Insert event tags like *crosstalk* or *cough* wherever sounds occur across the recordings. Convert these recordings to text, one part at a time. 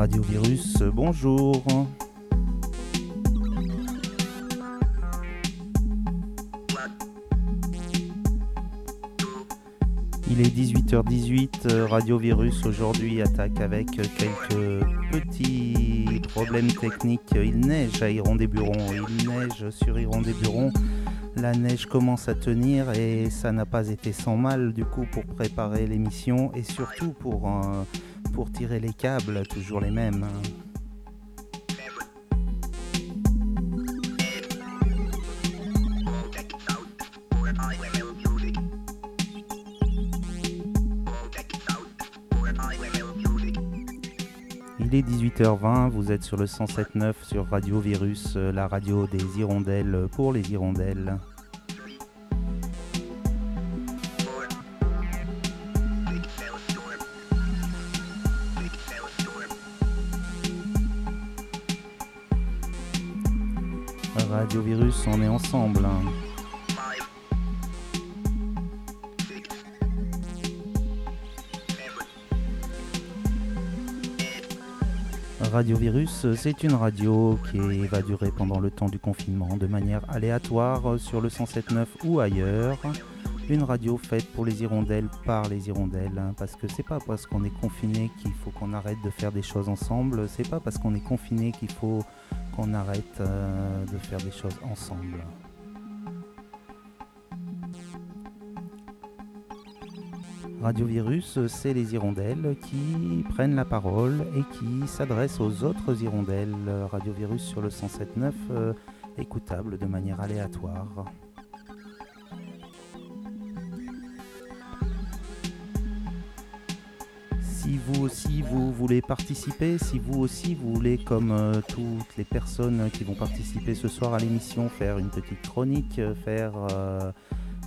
Radio Virus, bonjour. Il est 18h18, Radio Virus aujourd'hui attaque avec quelques petits problèmes techniques. Il neige à Iron-des-Burons, il neige sur Iron-des-Burons. La neige commence à tenir et ça n'a pas été sans mal du coup pour préparer l'émission et surtout pour, euh, pour tirer les câbles, toujours les mêmes. Il est 18h20, vous êtes sur le 107.9 sur Radio Virus, euh, la radio des hirondelles pour les hirondelles. Radio Virus, on est ensemble. Radio Virus, c'est une radio qui va durer pendant le temps du confinement de manière aléatoire sur le 107.9 ou ailleurs. Une radio faite pour les hirondelles par les hirondelles, hein, parce que c'est pas parce qu'on est confiné qu'il faut qu'on arrête de faire des choses ensemble, c'est pas parce qu'on est confiné qu'il faut qu'on arrête euh, de faire des choses ensemble. Radio Virus, c'est les hirondelles qui prennent la parole et qui s'adressent aux autres hirondelles. Radio Virus sur le 107.9, euh, écoutable de manière aléatoire. Si vous aussi vous voulez participer, si vous aussi vous voulez, comme euh, toutes les personnes qui vont participer ce soir à l'émission, faire une petite chronique, euh, faire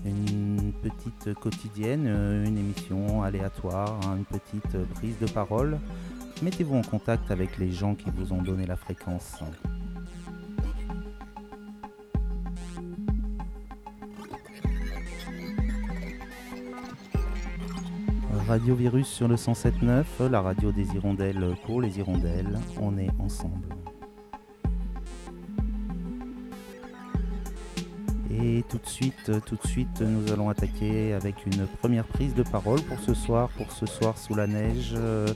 une petite quotidienne, euh, une émission aléatoire, hein, une petite prise de parole, mettez-vous en contact avec les gens qui vous ont donné la fréquence. Radio Virus sur le 107.9, la radio des hirondelles pour les hirondelles, on est ensemble. Et tout de suite, tout de suite, nous allons attaquer avec une première prise de parole pour ce soir. Pour ce soir sous la neige, euh,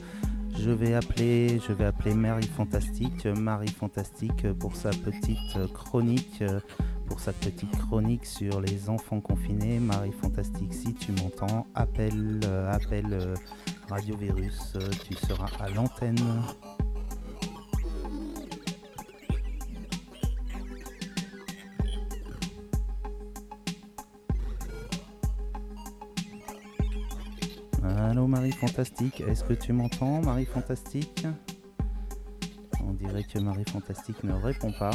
je vais appeler, je vais appeler Marie Fantastique, Marie Fantastique pour sa petite chronique, pour sa petite chronique sur les enfants confinés. Marie Fantastique, si tu m'entends, appelle, euh, appelle euh, Radio Virus, tu seras à l'antenne. Fantastique, est-ce que tu m'entends Marie Fantastique? On dirait que Marie Fantastique ne répond pas.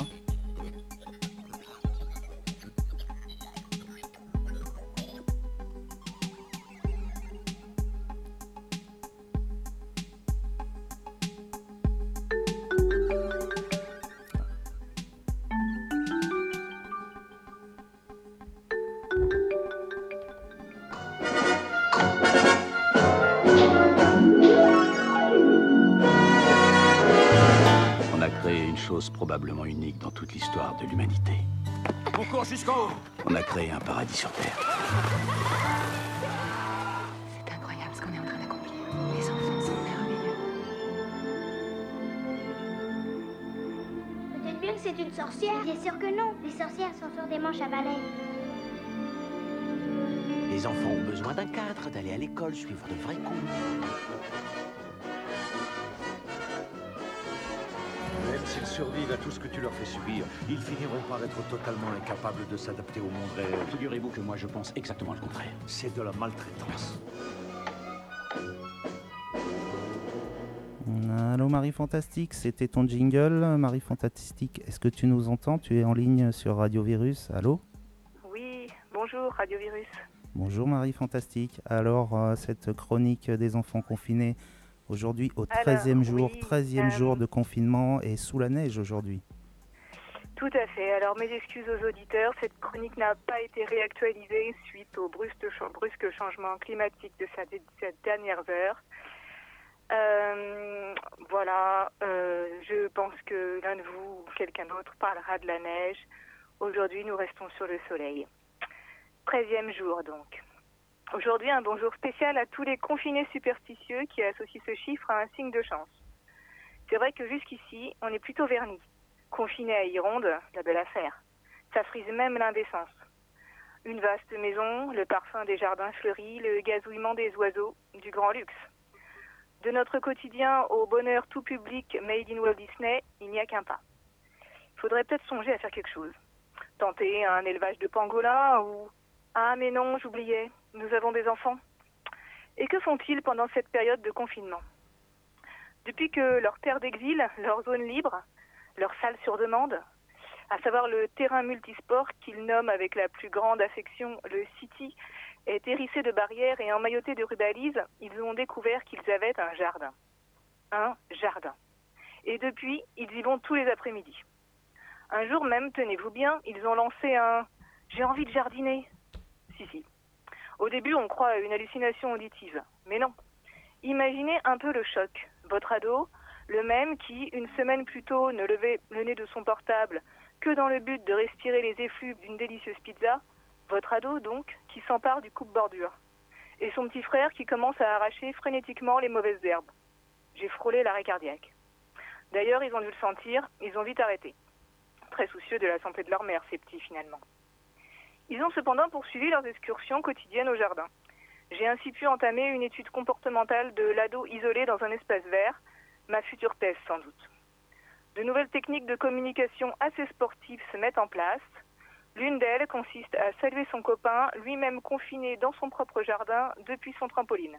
De s'adapter au monde réel. Figurez-vous que moi je pense exactement le contraire. C'est de la maltraitance. Allô Marie Fantastique, c'était ton jingle. Marie Fantastique, est-ce que tu nous entends? Tu es en ligne sur Radio Virus. Allô? Oui, bonjour Radio Virus. Bonjour Marie Fantastique. Alors, euh, cette chronique des enfants confinés, aujourd'hui au Alors, 13e jour, oui, 13e euh, jour de confinement et sous la neige aujourd'hui. Tout à fait. Alors mes excuses aux auditeurs, cette chronique n'a pas été réactualisée suite au brusque, cha- brusque changement climatique de cette- dernière heure. Euh, voilà, euh, je pense que l'un de vous ou quelqu'un d'autre parlera de la neige. Aujourd'hui, nous restons sur le soleil. Treizième jour donc. Aujourd'hui, un bonjour spécial à tous les confinés superstitieux qui associent ce chiffre à un signe de chance. C'est vrai que jusqu'ici, on est plutôt vernis. Confiné à Ironde, la belle affaire. Ça frise même l'indécence. Une vaste maison, le parfum des jardins fleuris, le gazouillement des oiseaux, du grand luxe. De notre quotidien au bonheur tout public made in Walt Disney, il n'y a qu'un pas. Il faudrait peut-être songer à faire quelque chose. Tenter un élevage de pangolins ou... Ah mais non, j'oubliais, nous avons des enfants. Et que font-ils pendant cette période de confinement? Depuis que leur terre d'exil, leur zone libre, leur salle sur demande, à savoir le terrain multisport qu'ils nomment avec la plus grande affection le City, est hérissé de barrières et emmailloté de rubalises, ils ont découvert qu'ils avaient un jardin. Un jardin. Et depuis, ils y vont tous les après-midi. Un jour même, tenez-vous bien, ils ont lancé un J'ai envie de jardiner. Si, si. Au début, on croit à une hallucination auditive. Mais non. Imaginez un peu le choc. Votre ado, le même qui, une semaine plus tôt, ne levait le nez de son portable que dans le but de respirer les effluves d'une délicieuse pizza, votre ado, donc, qui s'empare du coupe-bordure. Et son petit frère qui commence à arracher frénétiquement les mauvaises herbes. J'ai frôlé l'arrêt cardiaque. D'ailleurs, ils ont dû le sentir, ils ont vite arrêté. Très soucieux de la santé de leur mère, ces petits, finalement. Ils ont cependant poursuivi leurs excursions quotidiennes au jardin. J'ai ainsi pu entamer une étude comportementale de l'ado isolé dans un espace vert, ma future thèse sans doute. De nouvelles techniques de communication assez sportives se mettent en place. L'une d'elles consiste à saluer son copain, lui-même confiné dans son propre jardin depuis son trampoline.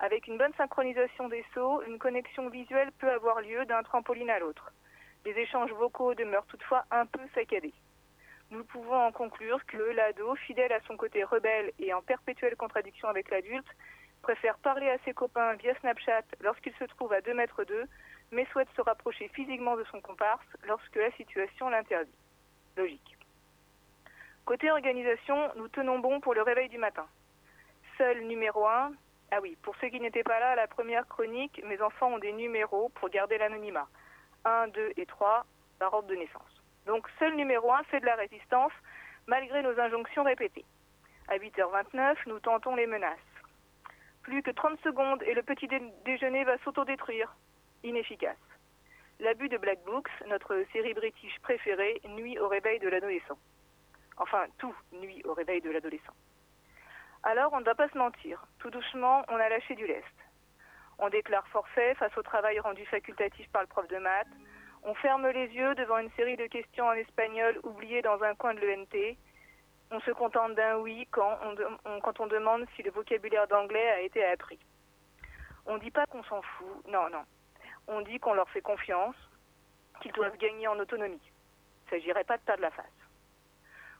Avec une bonne synchronisation des sauts, une connexion visuelle peut avoir lieu d'un trampoline à l'autre. Les échanges vocaux demeurent toutefois un peu saccadés. Nous pouvons en conclure que l'ado, fidèle à son côté rebelle et en perpétuelle contradiction avec l'adulte, préfère parler à ses copains via Snapchat lorsqu'il se trouve à 2 mètres d'eux, mais souhaite se rapprocher physiquement de son comparse lorsque la situation l'interdit. Logique. Côté organisation, nous tenons bon pour le réveil du matin. Seul numéro 1, ah oui, pour ceux qui n'étaient pas là à la première chronique, mes enfants ont des numéros pour garder l'anonymat. 1, 2 et 3 par ordre de naissance. Donc seul numéro 1 fait de la résistance malgré nos injonctions répétées. À 8h29, nous tentons les menaces. Plus que 30 secondes et le petit déjeuner va s'autodétruire. Inefficace. L'abus de Black Books, notre série british préférée, nuit au réveil de l'adolescent. Enfin, tout nuit au réveil de l'adolescent. Alors, on ne va pas se mentir. Tout doucement, on a lâché du lest. On déclare forfait face au travail rendu facultatif par le prof de maths. On ferme les yeux devant une série de questions en espagnol oubliées dans un coin de l'ENT. On se contente d'un oui quand on, demande si le vocabulaire d'anglais a été appris. On ne dit pas qu'on s'en fout. Non, non. On dit qu'on leur fait confiance, qu'ils doivent gagner en autonomie. Il ne s'agirait pas de perdre la face.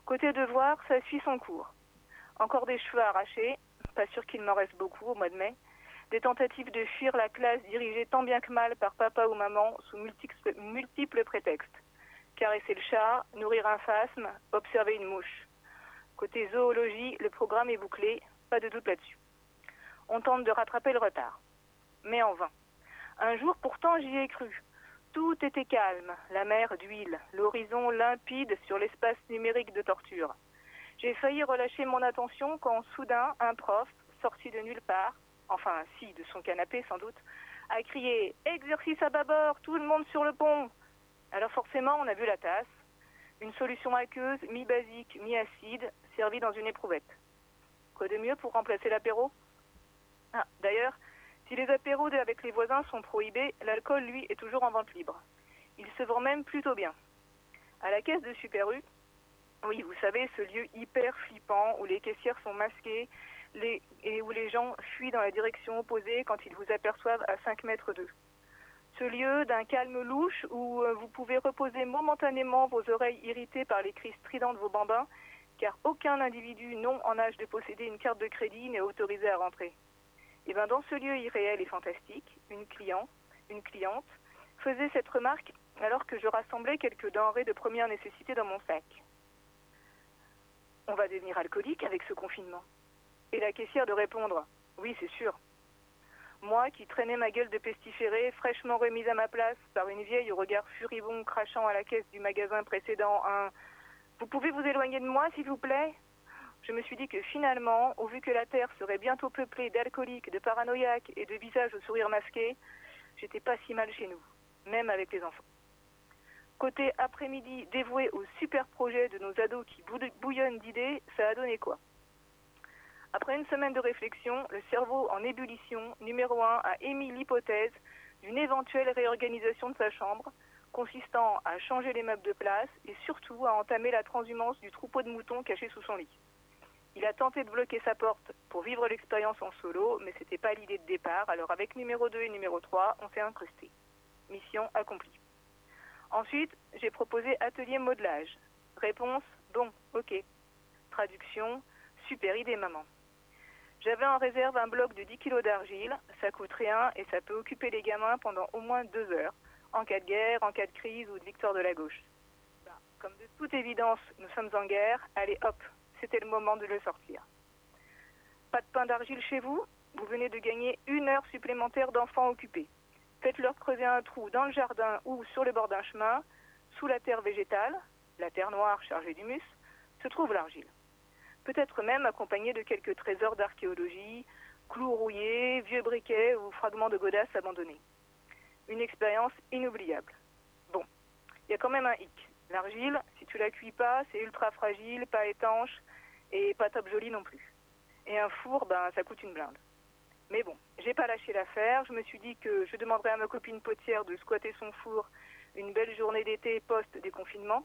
Côté devoir, ça suit son cours. Encore des cheveux arrachés, pas sûr qu'il m'en reste beaucoup au mois de mai. Des tentatives de fuir la classe dirigées tant bien que mal par papa ou maman sous multiples, multiples prétextes. Caresser le chat, nourrir un phasme, observer une mouche. Côté zoologie, le programme est bouclé, pas de doute là-dessus. On tente de rattraper le retard. Mais en vain. Un jour pourtant j'y ai cru. Tout était calme, la mer d'huile, l'horizon limpide sur l'espace numérique de torture. J'ai failli relâcher mon attention quand soudain un prof, sorti de nulle part, enfin si, de son canapé sans doute, a crié Exercice à bâbord, tout le monde sur le pont Alors forcément on a vu la tasse, une solution aqueuse, mi-basique, mi-acide, servie dans une éprouvette. Quoi de mieux pour remplacer l'apéro? Ah, d'ailleurs, si les apéros avec les voisins sont prohibés, l'alcool, lui, est toujours en vente libre. Il se vend même plutôt bien. À la caisse de Super U, oui, vous savez, ce lieu hyper flippant où les caissières sont masquées et où les gens fuient dans la direction opposée quand ils vous aperçoivent à 5 mètres d'eux. Ce lieu d'un calme louche où euh, vous pouvez reposer momentanément vos oreilles irritées par les cris stridents de vos bambins, car aucun individu non en âge de posséder une carte de crédit n'est autorisé à rentrer. Et bien dans ce lieu irréel et fantastique, une cliente, une cliente faisait cette remarque alors que je rassemblais quelques denrées de première nécessité dans mon sac. On va devenir alcoolique avec ce confinement. Et la caissière de répondre Oui, c'est sûr. Moi qui traînais ma gueule de pestiféré, fraîchement remise à ma place par une vieille au regard furibond crachant à la caisse du magasin précédent un Vous pouvez vous éloigner de moi, s'il vous plaît? Je me suis dit que finalement, au vu que la Terre serait bientôt peuplée d'alcooliques, de paranoïaques et de visages au sourire masqué, j'étais pas si mal chez nous, même avec les enfants. Côté après-midi dévoué au super projet de nos ados qui bouillonnent d'idées, ça a donné quoi? Après une semaine de réflexion, le cerveau en ébullition, numéro 1, a émis l'hypothèse d'une éventuelle réorganisation de sa chambre, consistant à changer les meubles de place et surtout à entamer la transhumance du troupeau de moutons caché sous son lit. Il a tenté de bloquer sa porte pour vivre l'expérience en solo, mais c'était pas l'idée de départ, alors avec numéro 2 et numéro 3, on s'est incrusté. Mission accomplie. Ensuite, j'ai proposé atelier modelage. Réponse, bon, ok. Traduction, super idée maman. J'avais en réserve un bloc de 10 kg d'argile, ça coûte rien et ça peut occuper les gamins pendant au moins deux heures, en cas de guerre, en cas de crise ou de victoire de la gauche. Bah, comme de toute évidence, nous sommes en guerre, allez hop, c'était le moment de le sortir. Pas de pain d'argile chez vous? Vous venez de gagner une heure supplémentaire d'enfants occupés. Faites-leur creuser un trou dans le jardin ou sur le bord d'un chemin, sous la terre végétale, la terre noire chargée d'humus, se trouve l'argile peut-être même accompagné de quelques trésors d'archéologie, clous rouillés, vieux briquets ou fragments de godasses abandonnés. Une expérience inoubliable. Bon, il y a quand même un hic. L'argile, si tu la cuis pas, c'est ultra fragile, pas étanche et pas top joli non plus. Et un four, ben ça coûte une blinde. Mais bon, j'ai pas lâché l'affaire. Je me suis dit que je demanderais à ma copine potière de squatter son four une belle journée d'été post-déconfinement.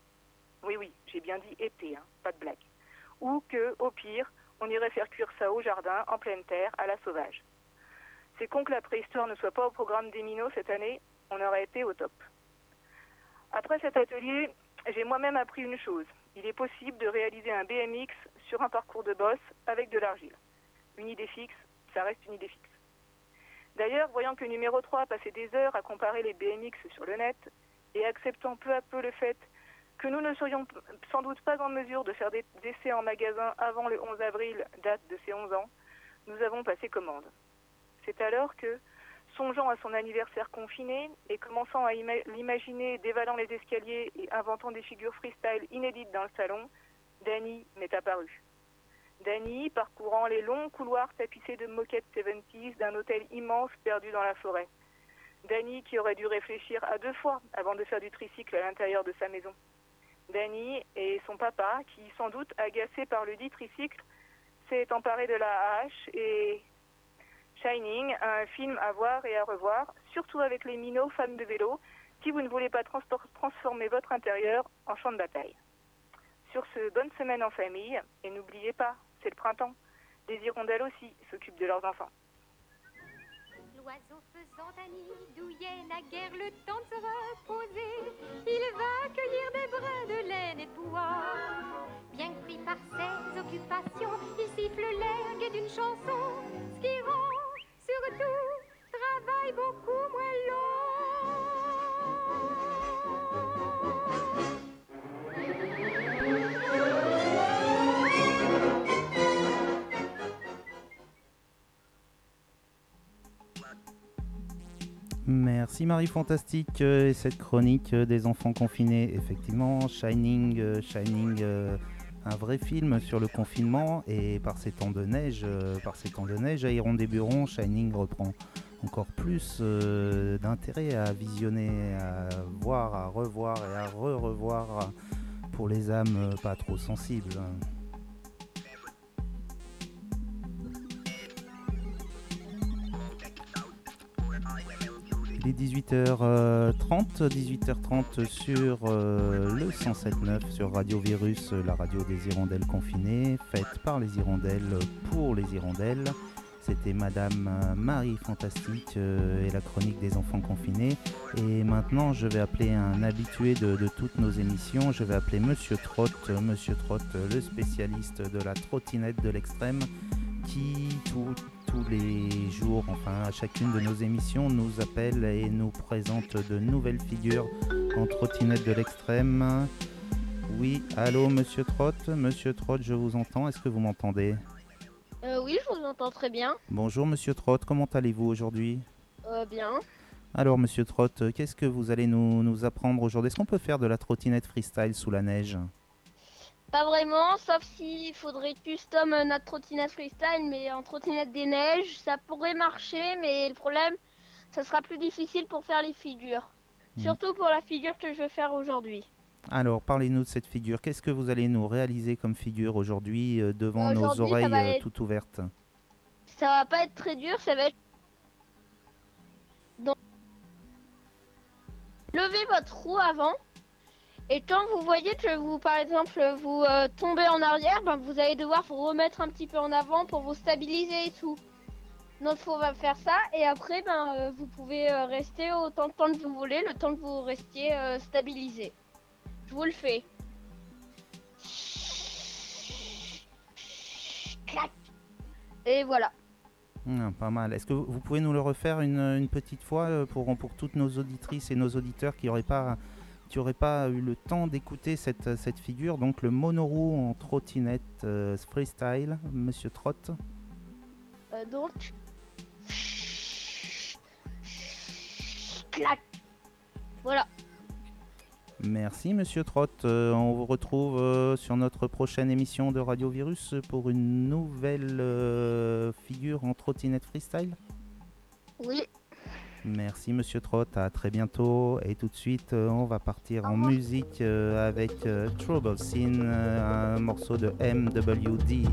Oui, oui, j'ai bien dit été, hein, pas de blague ou que, au pire, on irait faire cuire ça au jardin, en pleine terre, à la sauvage. C'est con que la préhistoire ne soit pas au programme des minots cette année, on aurait été au top. Après cet atelier, j'ai moi-même appris une chose. Il est possible de réaliser un BMX sur un parcours de boss avec de l'argile. Une idée fixe, ça reste une idée fixe. D'ailleurs, voyant que numéro 3 passait des heures à comparer les BMX sur le net et acceptant peu à peu le fait que nous ne serions sans doute pas en mesure de faire des essais en magasin avant le 11 avril, date de ses 11 ans, nous avons passé commande. C'est alors que, songeant à son anniversaire confiné et commençant à l'imaginer dévalant les escaliers et inventant des figures freestyle inédites dans le salon, Danny m'est apparu. Danny parcourant les longs couloirs tapissés de moquettes 70s d'un hôtel immense perdu dans la forêt. Danny qui aurait dû réfléchir à deux fois avant de faire du tricycle à l'intérieur de sa maison. Danny et son papa, qui sans doute agacé par le dit tricycle, s'est emparé de la hache et Shining, un film à voir et à revoir, surtout avec les minots fans de vélo, si vous ne voulez pas transformer votre intérieur en champ de bataille. Sur ce, bonne semaine en famille, et n'oubliez pas, c'est le printemps. Les hirondelles aussi s'occupent de leurs enfants. L'oiseau faisant un nid douillet guerre le temps de se reposer. Il va cueillir des brins de laine et pois. Bien que pris par ses occupations, il siffle l'air d'une chanson, ce qui rend Merci Marie Fantastique euh, et cette chronique euh, des enfants confinés. Effectivement, Shining, euh, Shining, un vrai film sur le confinement et par ces temps de neige, par ces temps de neige, Aéron des Burons, Shining reprend encore plus d'intérêt à visionner, à voir, à revoir et à re-revoir pour les âmes pas trop sensibles. Il est 18h30, 18h30 sur euh, le 107.9 sur Radio Virus, la radio des hirondelles confinées, faite par les hirondelles pour les hirondelles. C'était Madame Marie Fantastique euh, et la chronique des enfants confinés. Et maintenant, je vais appeler un habitué de, toutes nos émissions. Je vais appeler Monsieur Trott, Monsieur Trott, le spécialiste de la trottinette de l'extrême, qui tout, tous les jours, enfin à chacune de nos émissions, nous appelle et nous présente de nouvelles figures en trottinette de l'extrême. Oui, allô Monsieur Trott, Monsieur Trott, je vous entends, est-ce que vous m'entendez? Euh, oui, je vous entends très bien. Bonjour Monsieur Trott, comment allez-vous aujourd'hui? Euh, bien. Alors Monsieur Trott, qu'est-ce que vous allez nous, nous apprendre aujourd'hui? Est-ce qu'on peut faire de la trottinette freestyle sous la neige? Pas vraiment, sauf s'il faudrait custom notre trottinette freestyle, mais en trottinette des neiges, ça pourrait marcher, mais le problème, ça sera plus difficile pour faire les figures. Mhm. Surtout pour la figure que je vais faire aujourd'hui. Alors parlez-nous de cette figure. Qu'est-ce que vous allez nous réaliser comme figure aujourd'hui euh, devant nos oreilles euh, être- toutes ouvertes? Ça va pas être très dur, ça va être... Donc... Levez votre roue avant. Et quand vous voyez que vous, par exemple, vous euh, tombez en arrière, ben, vous allez devoir vous remettre un petit peu en avant pour vous stabiliser et tout. Donc, faut va faire ça. Et après, ben, euh, vous pouvez euh, rester autant de temps que vous voulez, le temps que vous restiez stabilisé. Je vous le fais. Et voilà. Ah, Pas mal. Est-ce que vous, pouvez nous le refaire une, petite fois pour, pour toutes nos auditrices et nos auditeurs qui n'auraient pas, qui auraient pas eu le temps d'écouter cette, cette figure Donc le monoroue en trottinette euh, freestyle, Monsieur Trott. Euh, donc. Clac. Voilà. Merci Monsieur Trott. Euh, on vous retrouve euh, sur notre prochaine émission de Radio Virus pour une nouvelle euh, figure en trottinette freestyle. Oui. Merci Monsieur Trott, à très bientôt. Et tout de suite, euh, on va partir en musique euh, avec euh, Trouble Scene, un morceau de MWD.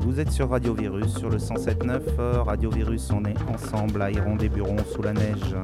Vous êtes sur Radio Virus, sur le 107.9. euh, Radio Virus, on est ensemble à Iron des Burons sous la neige.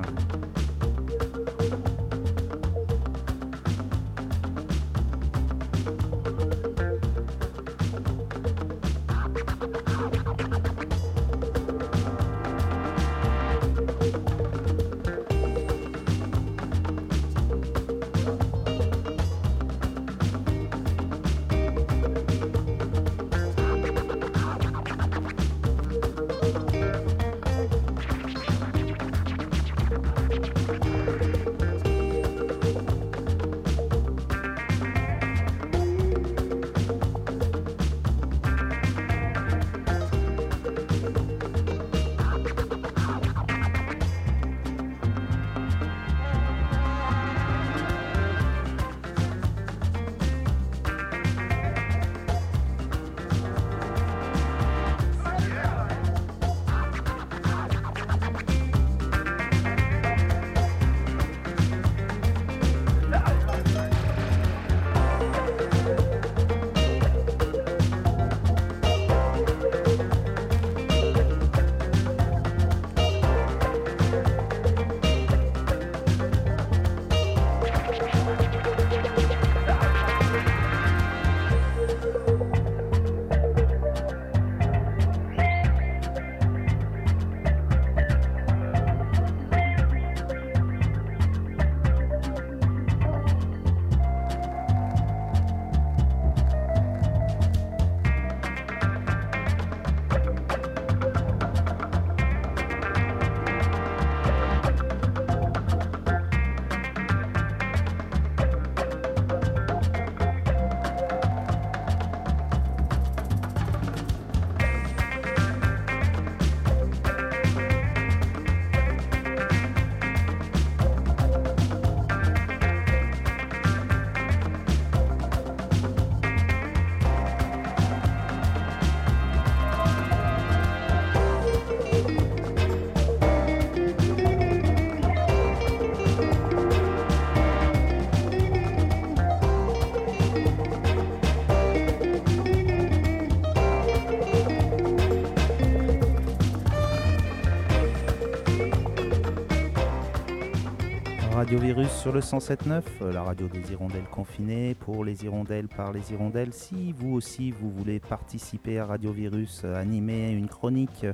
Sur le 107.9, euh, la radio des hirondelles confinées, pour les hirondelles, par les hirondelles. Si vous aussi vous voulez participer à Radio Virus, euh, animer une chronique,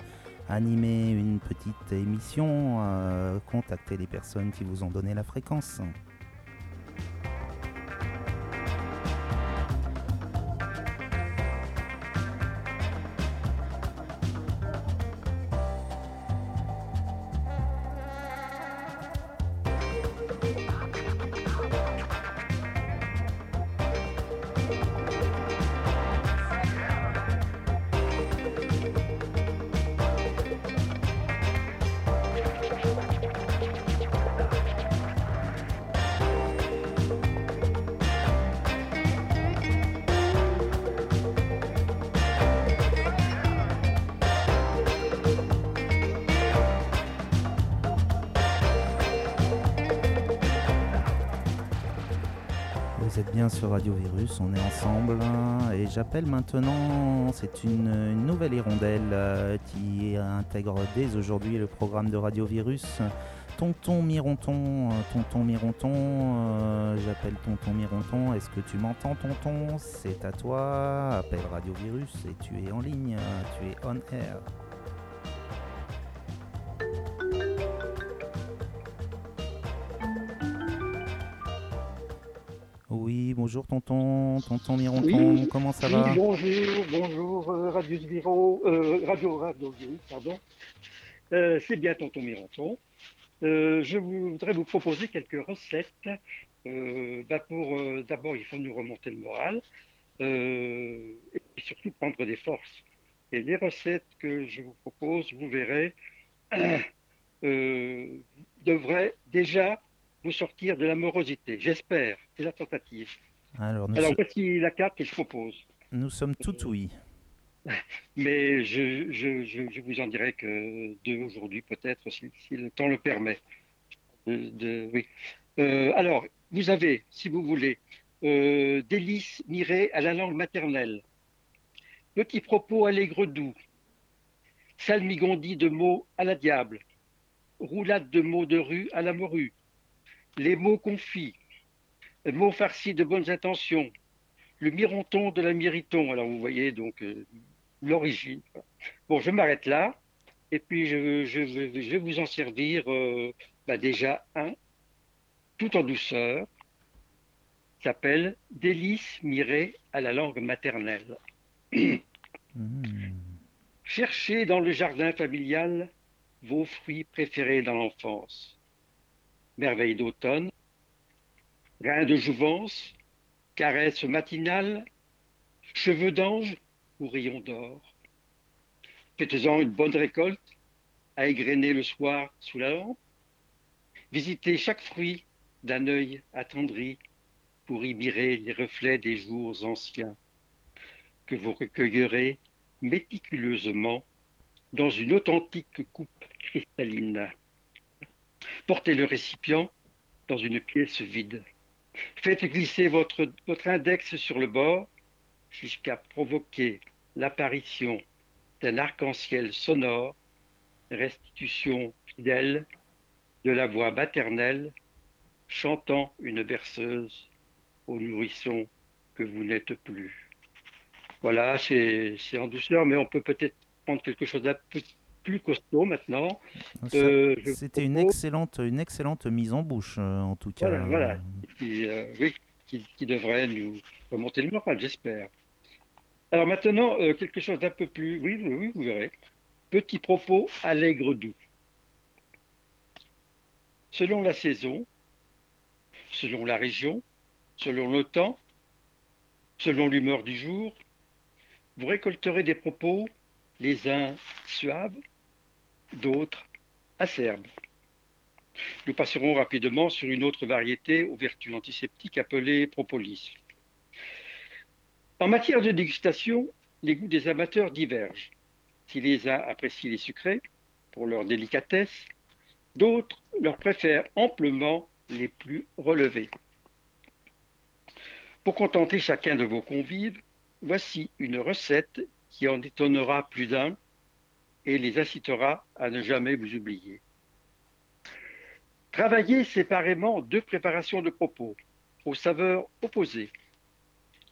animer une petite émission, euh, contactez les personnes qui vous ont donné la fréquence. On est ensemble hein, et j'appelle maintenant, c'est une, une nouvelle hirondelle euh, qui intègre dès aujourd'hui le programme de Radio Virus. Tonton Mironton, euh, Tonton Mironton, euh, j'appelle Tonton Mironton, est-ce que tu m'entends Tonton? C'est à toi, appelle Radio Virus et tu es en ligne, tu es on air. Bonjour tonton, tonton Mironton, Oui. comment ça Oui, va bonjour, bonjour, euh, Radio Viro, euh, Radio Radio pardon. Euh, c'est bien Tonton Mironton. Euh, je voudrais vous proposer quelques recettes. Bah, pour, D'abord, il faut nous remonter le moral et surtout prendre des forces. Et les recettes que je vous propose, vous verrez, *clears throat* devraient déjà vous sortir de la morosité. J'espère. C'est la tentative. Alors, voici la carte que je propose. nous sommes tout oui. *laughs* Mais je, je, je, je vous en dirai que deux aujourd'hui, peut-être, si, si le temps le permet. De- de- oui. Euh, alors, vous avez, si vous voulez, euh, délices mirées à la langue maternelle, petits propos allègres doux, salmigondis de mots à la diable, roulade de mots de rue à la morue, les mots confits, mots farcis de bonnes intentions, le mironton de la miriton. Alors, vous voyez, donc, euh, l'origine. Bon, je m'arrête là. Et puis, je, je, je- je vais vous en servir euh, bah, déjà un, tout en douceur, s'appelle Délices mirées à la langue maternelle. Hmm. Cherchez dans le jardin familial vos fruits préférés dans l'enfance. Merveille d'automne, grains de jouvence, caresses matinales, cheveux d'ange ou rayons d'or. Faites-en une bonne récolte à égrener le soir sous la lampe. Visitez chaque fruit d'un œil attendri pour y mirer les reflets des jours anciens que vous recueillerez méticuleusement dans une authentique coupe cristalline. Portez le récipient dans une pièce vide. Faites glisser votre, index sur le bord jusqu'à provoquer l'apparition d'un arc-en-ciel sonore, restitution fidèle de la voix maternelle chantant une berceuse au nourrisson que vous n'êtes plus. Voilà, c'est en douceur, mais on peut peut-être prendre quelque chose d'un peu plus costaud maintenant. Ça- Euh, C'était une excellente, une excellente mise en bouche, euh, en tout cas. Voilà, voilà. Qui, euh, oui, qui, qui devrait nous remonter le moral, j'espère. Alors maintenant, quelque chose d'un peu plus... Oui, oui, oui, vous verrez. Petit propos allègre doux. Selon la saison, selon la région, selon le temps, selon l'humeur du jour, vous récolterez des propos, les uns suaves, d'autres acerbes. Nous passerons rapidement sur une autre variété aux vertus antiseptiques appelée propolis. En matière de dégustation, les goûts des amateurs divergent. Si les uns apprécient les sucrés pour leur délicatesse, d'autres leur préfèrent amplement les plus relevés. Pour contenter chacun de vos convives, voici une recette qui en étonnera plus d'un et les incitera à ne jamais vous oublier. Travaillez séparément deux préparations de propos aux saveurs opposées.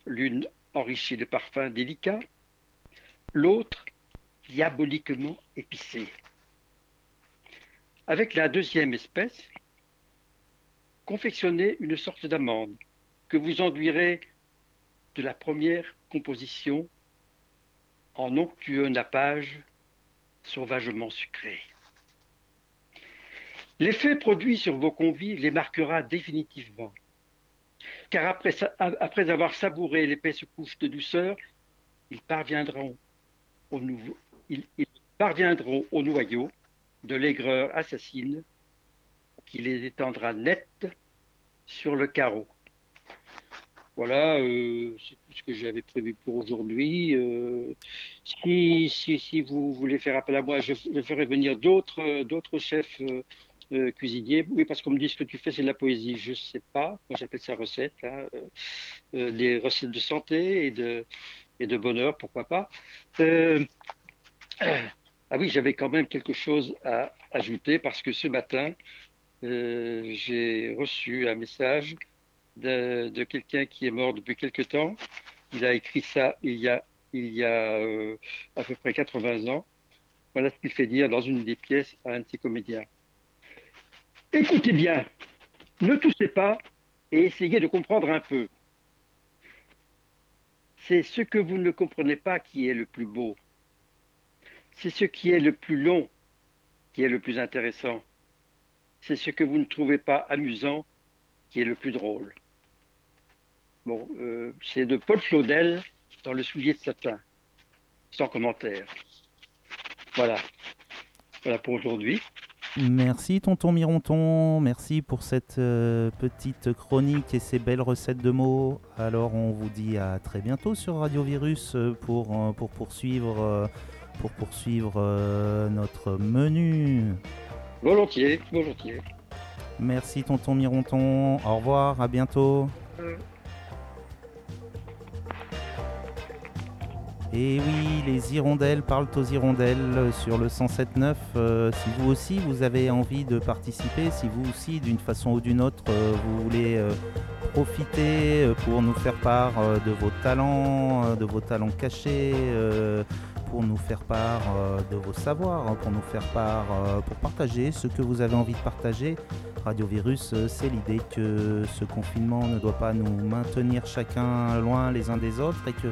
L'une enrichie de parfums délicats, l'autre diaboliquement épicée. Avec la deuxième espèce, confectionnez une sorte d'amande que vous enduirez de la première composition en onctueux nappage sauvagement sucré. L'effet produit sur vos convives les marquera définitivement, car après, avoir savouré l'épaisse couche de douceur, ils parviendront au, nouveau- ils- ils parviendront au noyau de l'aigreur assassine qui les étendra net sur le carreau. Voilà, euh, c'est tout ce que j'avais prévu pour aujourd'hui. Euh, si, si, vous voulez faire appel à moi, je, ferai venir d'autres euh, d'autres chefs euh, euh, cuisinier. Oui, parce qu'on me dit ce que tu fais, c'est de la poésie. Je ne sais pas. Moi, j'appelle ça recette. hein, des recettes de santé et de, et de bonheur, pourquoi pas. Ah oui, j'avais quand même quelque chose à ajouter parce que ce matin, j'ai reçu un message de, quelqu'un qui est mort depuis quelque temps. Il a écrit ça il y a, il y a euh, à peu près 80 ans. Voilà ce qu'il fait dire dans une des pièces à un de ses comédiens. Écoutez bien, ne toussez pas et essayez de comprendre un peu. C'est ce que vous ne comprenez pas qui est le plus beau. C'est ce qui est le plus long qui est le plus intéressant. C'est ce que vous ne trouvez pas amusant qui est le plus drôle. Bon, euh, c'est de Paul Claudel dans Le soulier de satin, sans commentaire. Voilà. Voilà pour aujourd'hui. Merci tonton Mironton, merci pour cette euh, petite chronique et ces belles recettes de mots. Alors on vous dit à très bientôt sur Radio Virus euh, pour, pour poursuivre, pour poursuivre euh, notre menu. Volontiers, volontiers. Merci tonton Mironton, au revoir, à bientôt. Et oui, les hirondelles parlent aux hirondelles sur le 107.9. Euh, si vous aussi vous avez envie de participer, si vous aussi d'une façon ou d'une autre euh, vous voulez euh, profiter pour nous faire part de vos talents, de vos talents cachés, pour nous faire part de vos savoirs, hein, pour nous faire part, pour partager ce que vous avez envie de partager. Radio Virus, c'est l'idée que ce confinement ne doit pas nous maintenir chacun loin les uns des autres et que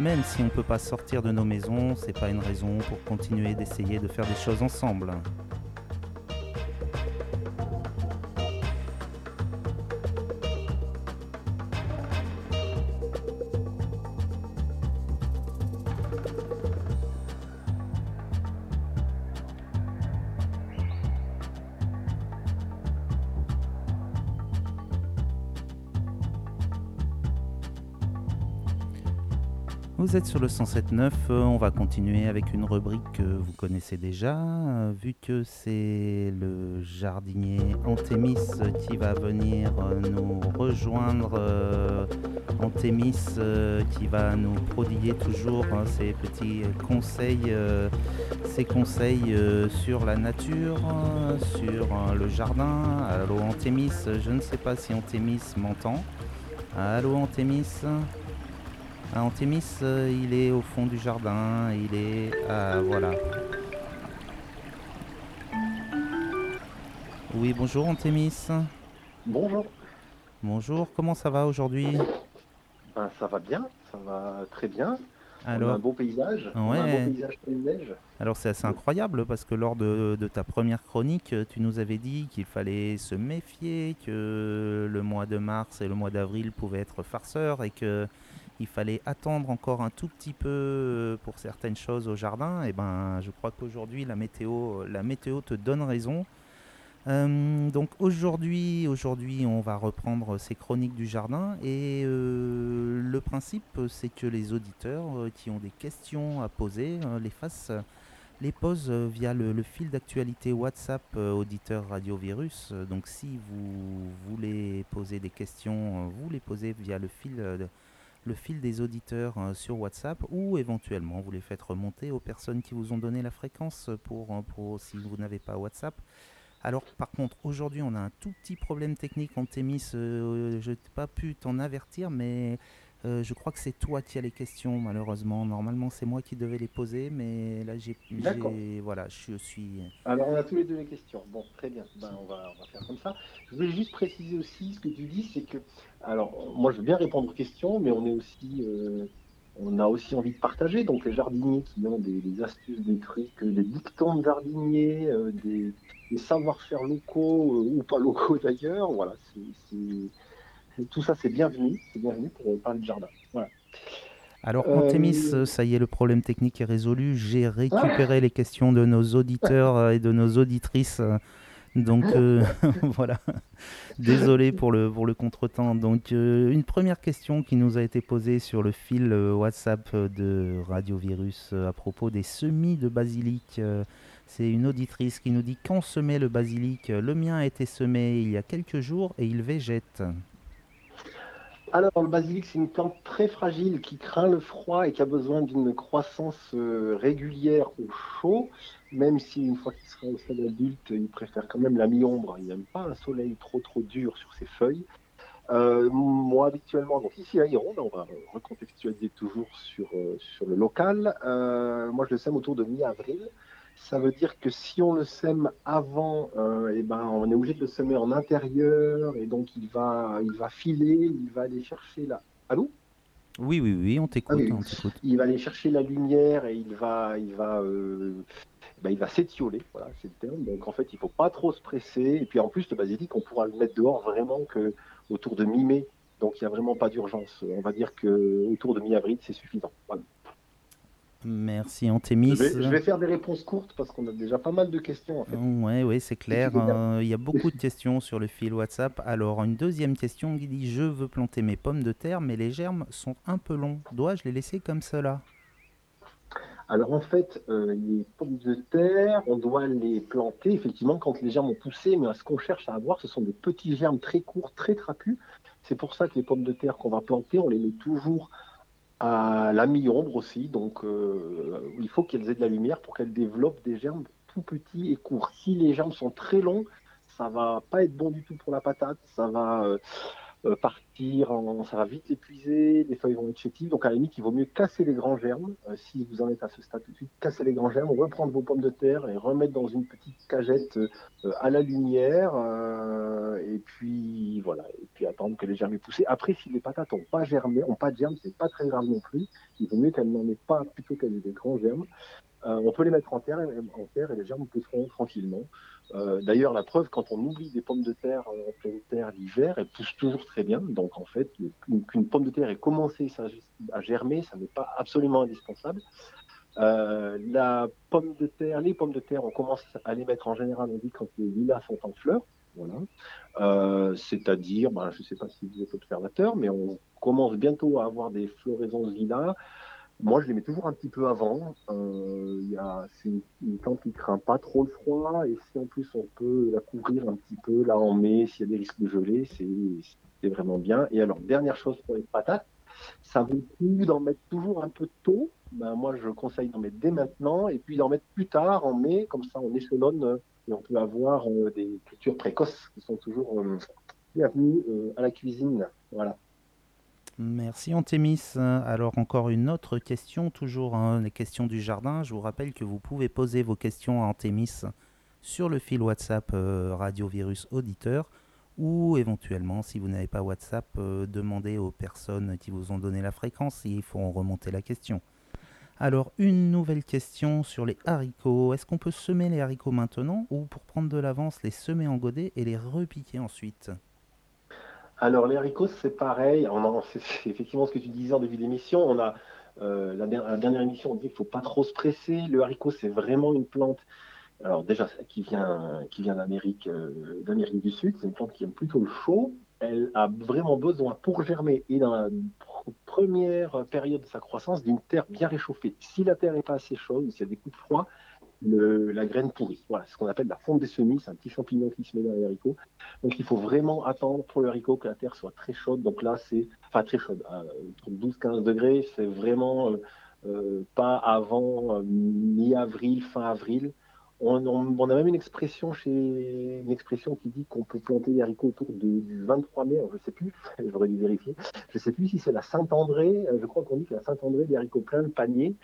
même si on ne peut pas sortir de nos maisons, c'est pas une raison pour continuer d'essayer de faire des choses ensemble. Vous êtes sur le 107.9, euh, on va continuer avec une rubrique que vous connaissez déjà, euh, vu que c'est le jardinier Antémis qui va venir euh, nous rejoindre. Antémis qui va nous prodiguer toujours hein, ses petits conseils, ses conseils sur la nature, euh, sur le jardin. Allô Antémis, je ne sais pas si Antémis m'entend. Allô Antémis? Antémis, euh, il est au fond du jardin, il est... Ah, voilà. Oui, bonjour Antémis. Bonjour. Bonjour, comment ça va aujourd'hui? Ben, ça va bien, ça va très bien. On a Alors, un beau paysage. On a un beau paysage plein de neige. alors c'est assez incroyable parce que lors de, de ta première chronique, tu nous avais dit qu'il fallait se méfier, que le mois de mars et le mois d'avril pouvaient être farceurs et que il fallait attendre encore un tout petit peu euh, pour certaines choses au jardin. Et ben, je crois qu'aujourd'hui la météo, météo te donne raison. Euh, donc aujourd'hui, aujourd'hui, on va reprendre ces chroniques du jardin et euh, le principe, c'est que les auditeurs euh, qui ont des questions à poser euh, les fassent, les posent euh, via le, fil d'actualité WhatsApp euh, auditeur Radio Virus. Euh, Donc si vous voulez poser des questions, euh, vous les posez via le fil. euh, de- le fil des auditeurs euh, sur WhatsApp ou éventuellement vous les faites remonter aux personnes qui vous ont donné la fréquence pour, euh, si vous n'avez pas WhatsApp. Alors par contre aujourd'hui on a un tout petit problème technique en Témis, euh, je n'ai pas pu t'en avertir mais euh, je crois que c'est toi qui as les questions malheureusement. Normalement c'est moi qui devais les poser mais là j'ai... Voilà, je suis... Alors, on a tous les deux les questions. Bon, très bien. Ben, on, va, on va faire comme ça. Je voulais juste préciser aussi ce que tu dis, c'est que, alors, moi, je veux bien répondre aux questions, mais on est aussi, euh, on a aussi envie de partager. Donc, les jardiniers qui ont des, des astuces, des trucs, des dictons de jardiniers, euh, des, des savoir-faire locaux ou pas locaux d'ailleurs, voilà, c'est- tout ça, c'est bienvenu. C'est bienvenu pour euh, parler de jardin. Voilà. Alors, Euh, Antémis, euh, ça y est, le problème technique est résolu. J'ai récupéré les questions de nos auditeurs euh, et de nos auditrices. euh, Donc, *laughs* euh, voilà. Désolé pour le, pour le contretemps. Donc, euh, une première question qui nous a été posée sur le fil euh, WhatsApp euh, de Radio Virus euh, à propos des semis de basilic. Euh, C'est une auditrice qui nous dit quand semer le basilic? Le mien a été semé il y a quelques jours et il végète. Alors, le basilic, c'est une plante très fragile qui craint le froid et qui a besoin d'une croissance euh, régulière au chaud, même si une fois qu'il sera au stade adulte, il préfère quand même la mi-ombre. Il n'aime pas un soleil trop trop dur sur ses feuilles. Euh, moi, habituellement, ici à Iron, on va recontextualiser toujours sur, euh, sur le local. moi, je le sème autour de mi-avril. Ça veut dire que si on le sème avant, euh, eh ben, on est obligé de le semer en intérieur et donc il va, il va filer, il va aller chercher la. Allô? Oui, oui, oui, on t'écoute. Ah il va aller chercher la lumière et il va, il va, euh, ben, il va s'étioler. Voilà, c'est le terme. Donc en fait, il faut pas trop se presser. Et puis en plus, le basilic, on pourra le mettre dehors vraiment que autour de mi-mai. Donc il n'y a vraiment pas d'urgence. On va dire que autour de mi-avril, c'est suffisant. Voilà. Merci Antémis. Je vais, faire des réponses courtes parce qu'on a déjà pas mal de questions. En fait. Ouais, ouais, c'est clair. Euh, il y a beaucoup de *laughs* questions sur le fil WhatsApp. Alors, une deuxième question qui dit Je veux planter mes pommes de terre, mais les germes sont un peu longs. Dois-je les laisser comme cela? Alors en fait, euh, les pommes de terre, on doit les planter effectivement quand les germes ont poussé, mais ce qu'on cherche à avoir, ce sont des petits germes très courts, très trapus. C'est pour ça que les pommes de terre qu'on va planter, on les met toujours à la mi-ombre aussi. Donc, euh, il faut qu'elles aient de la lumière pour qu'elles développent des germes tout petits et courts. Si les germes sont très longs, ça va pas être bon du tout pour la patate. Ça va euh, euh, partir, ça va vite épuiser, les feuilles vont être chétives. Donc à la limite, il vaut mieux casser les grands germes. Euh, si vous en êtes à ce stade tout de suite, casser les grands germes, reprendre vos pommes de terre et remettre dans une petite cagette euh, à la lumière. et puis voilà, et puis attendre que les germes aient poussé. Après, si les patates n'ont pas germé, n'ont pas de germes, c'est pas très grave non plus. Il vaut mieux qu'elles n'en aient pas plutôt qu'elles aient des grands germes. On peut les mettre en terre, en terre et les germes pousseront tranquillement. Euh, d'ailleurs, la preuve, quand on oublie des pommes de terre euh, en pleine terre l'hiver, elles poussent toujours très bien. Donc, en fait, qu'une pomme de terre ait commencé à germer, ça n'est pas absolument indispensable. Euh, la pomme de terre, les pommes de terre, on commence à les mettre en général, on dit quand les lilas sont en fleurs. Voilà. C'est-à-dire, ben, je ne sais pas si vous êtes observateur, mais on commence bientôt à avoir des floraisons de lilas moi, je les mets toujours un petit peu avant. Euh, c'est une, plante qui craint pas trop le froid. Et si en plus on peut la couvrir un petit peu là en mai, s'il y a des risques de gelée, c'est vraiment bien. Et alors, dernière chose pour les patates, ça vaut le d'en mettre toujours un peu tôt. Ben, moi, je conseille d'en mettre dès maintenant et puis d'en mettre plus tard en mai. Comme ça, on échelonne euh, et on peut avoir euh, des cultures précoces qui sont toujours euh, bienvenues à la cuisine. Voilà. Merci Antémis. Alors encore une autre question, toujours hein, les questions du jardin. Je vous rappelle que vous pouvez poser vos questions à Antémis sur le fil WhatsApp euh, Radio Virus Auditeur ou éventuellement si vous n'avez pas WhatsApp, euh, demandez aux personnes qui vous ont donné la fréquence et ils feront remonter la question. Alors une nouvelle question sur les haricots. Est-ce qu'on peut semer les haricots maintenant ou pour prendre de l'avance les semer en godet et les repiquer ensuite? Alors, les haricots, c'est pareil. C'est effectivement ce que tu disais en début d'émission. On a euh, la, dernière émission, on dit qu'il ne faut pas trop se presser. Le haricot, c'est vraiment une plante. Alors déjà, qui vient, qui vient d'Amérique, euh, d'Amérique du Sud, c'est une plante qui aime plutôt le chaud. Elle a vraiment besoin pour germer et dans la première période de sa croissance d'une terre bien réchauffée. Si la terre n'est pas assez chaude, s'il y a des coups de froid, la graine pourrie. Voilà, ce qu'on appelle la fonte des semis, c'est un petit champignon qui se met dans les haricots. Donc il faut vraiment attendre pour le haricot que la terre soit très chaude. Donc là, c'est, enfin très chaude, à 12-15 degrés, c'est vraiment euh, euh, pas avant euh, mi-avril, fin avril. On, a même une expression chez une expression qui dit qu'on peut planter les haricots autour du 23 mai. je ne sais plus, *laughs* j'aurais dû vérifier. Je ne sais plus si c'est la Saint-André. Je crois qu'on dit que la Saint-André, des haricots pleins de paniers.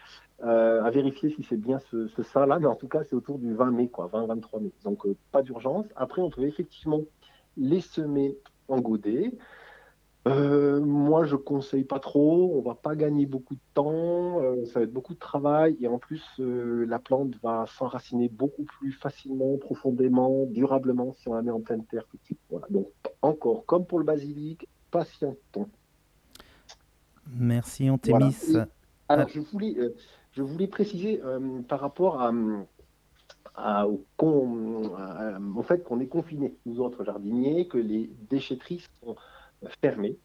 Euh, à vérifier si c'est bien ce, ça-là, mais en tout cas, c'est autour du 20 mai, quoi, 20-23 mai. Donc, euh, pas d'urgence. Après, on peut effectivement les semer en godet. Euh, moi, je conseille pas trop. On va pas gagner beaucoup de temps. ça va être beaucoup de travail. Et en plus, la plante va s'enraciner beaucoup plus facilement, profondément, durablement si on la met en pleine terre Voilà. Donc, encore, comme pour le basilic, patientons. Merci, Antémis. alors, je voulais, je voulais préciser euh, par rapport à, au, fait qu'on est confinés, nous autres jardiniers, que les déchetteries sont fermées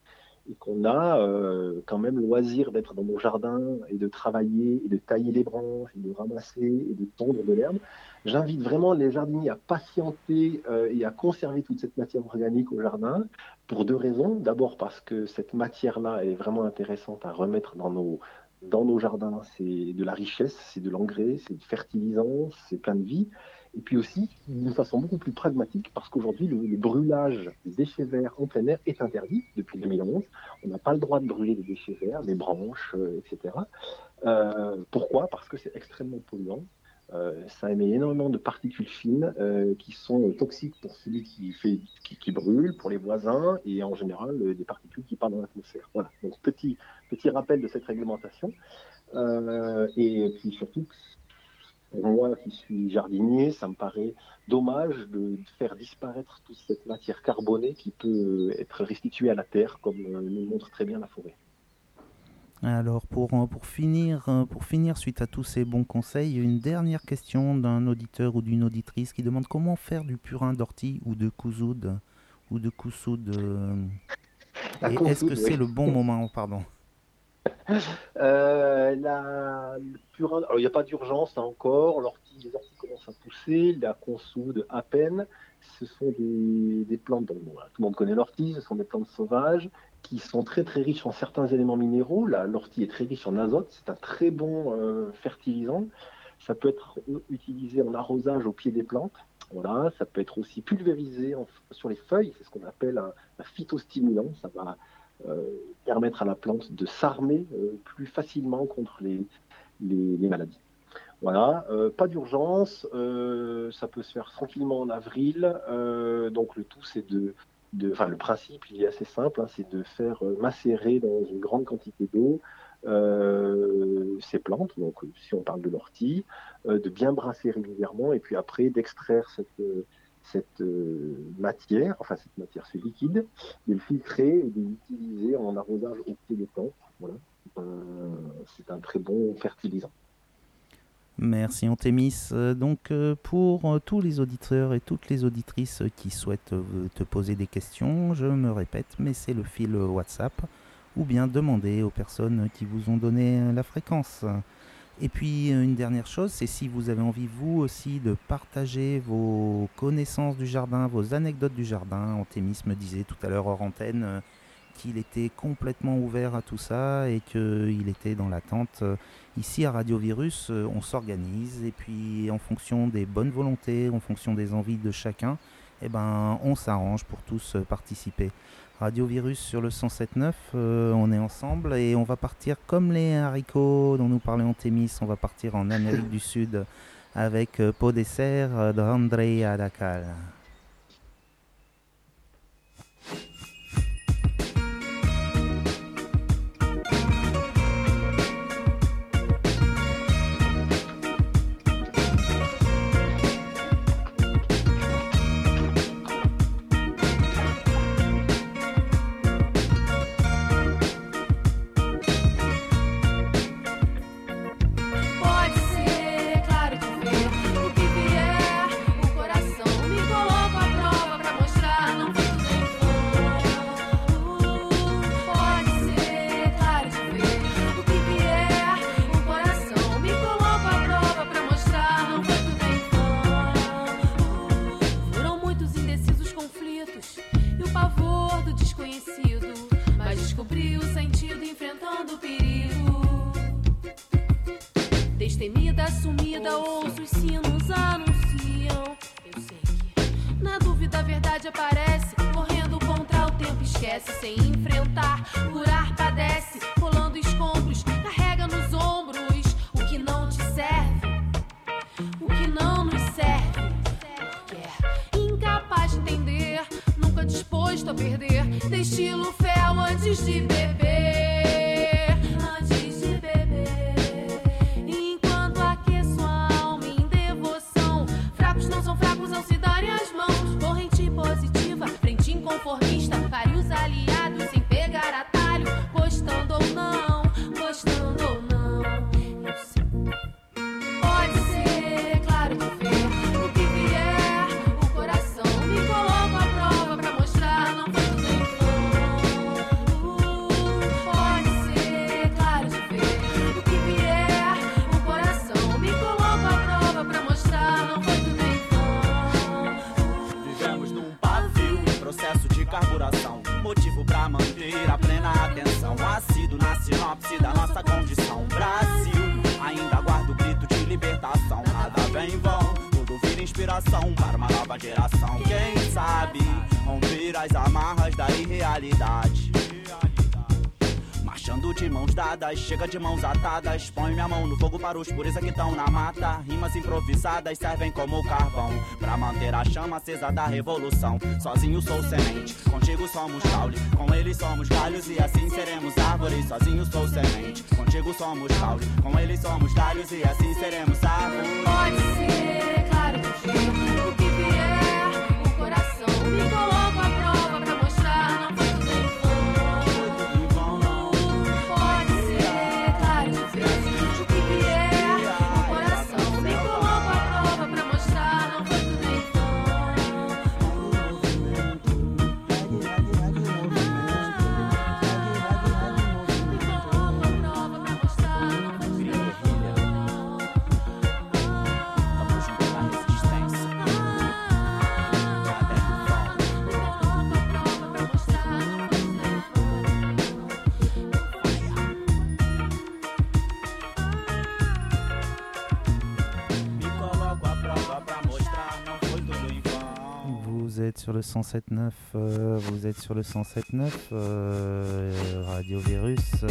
et qu'on a euh, quand même loisir d'être dans nos jardins et de travailler et de tailler les branches et de ramasser et de tondre de l'herbe. J'invite vraiment les jardiniers à patienter euh, et à conserver toute cette matière organique au jardin pour deux raisons. D'abord parce que cette matière-là est vraiment intéressante à remettre dans nos, dans nos jardins. C'est de la richesse, c'est de l'engrais, c'est du fertilisant, c'est plein de vie. Et puis aussi, d'une façon beaucoup plus pragmatique, parce qu'aujourd'hui, le, brûlage des déchets verts en plein air est interdit depuis 2011. On n'a pas le droit de brûler les déchets verts, les branches, euh, etc. Euh, pourquoi? Parce que c'est extrêmement polluant. Euh, ça émet énormément de particules fines qui sont toxiques pour celui qui, fait, qui, brûle, pour les voisins et en général des particules qui partent dans l'atmosphère. Voilà. Donc petit, petit rappel de cette réglementation. et puis surtout, moi qui suis jardinier, ça me paraît dommage de faire disparaître toute cette matière carbonée qui peut être restituée à la terre, comme euh, nous montre très bien la forêt. Alors pour, euh, pour, finir, euh, pour finir, suite à tous ces bons conseils, une dernière question d'un auditeur ou d'une auditrice qui demande comment faire du purin d'ortie ou de coussoude ou de cousoude. Est-ce que c'est le bon moment Pardon? *laughs* Euh, il n'y a pas d'urgence encore. L'ortie, les orties commencent à pousser. La consoude à peine. Ce sont des, plantes, tout le monde connaît l'ortie, ce sont des plantes sauvages qui sont très très riches en certains éléments minéraux. L'ortie est très riche en azote, c'est un très bon euh, fertilisant. Ça peut être utilisé en arrosage au pied des plantes. Voilà, ça peut être aussi pulvérisé sur les feuilles, c'est ce qu'on appelle un, un, phytostimulant. Ça va euh, permettre à la plante de s'armer euh, plus facilement contre les, maladies. Voilà, euh, pas d'urgence, ça peut se faire tranquillement en avril. donc le tout, c'est de, de, enfin le principe, il est assez simple, hein, c'est de faire macérer dans une grande quantité d'eau ces plantes. Donc si on parle de l'ortie, de bien brasser régulièrement et puis après d'extraire cette cette euh, matière, enfin cette matière, ce liquide, de le filtrer et de l'utiliser en arrosage au pied des plantes. Voilà. Euh, c'est un très bon fertilisant. Merci Antémis. Euh, donc pour tous les auditeurs et toutes les auditrices qui souhaitent te poser des questions, je me répète, mais c'est le fil WhatsApp ou bien demander aux personnes qui vous ont donné la fréquence. Et puis euh, une dernière chose, c'est si vous avez envie vous aussi de partager vos connaissances du jardin, vos anecdotes du jardin. Antémis me disait tout à l'heure hors antenne euh, qu'il était complètement ouvert à tout ça et qu'il était dans l'attente. Ici à Radio Virus, euh, on s'organise et puis en fonction des bonnes volontés, en fonction des envies de chacun, eh ben, on s'arrange pour tous participer. Radio Virus sur le 107.9, euh, on est ensemble et on va partir comme les haricots dont nous parlait Antémis, on va partir en Amérique du Sud avec euh, Pot dessert euh, d'André Adacal. Chega de mãos atadas. Põe minha mão no fogo para os pureza que estão na mata. Rimas improvisadas servem como carvão pra manter a chama acesa da revolução. Sozinho sou semente, contigo somos caule. Com eles somos galhos e assim seremos árvores. Sozinho sou semente, contigo somos caule. Com eles somos galhos e assim seremos árvores. Êtes sur le 107.9, euh, vous êtes sur le 107.9, euh, Radio Virus. euh.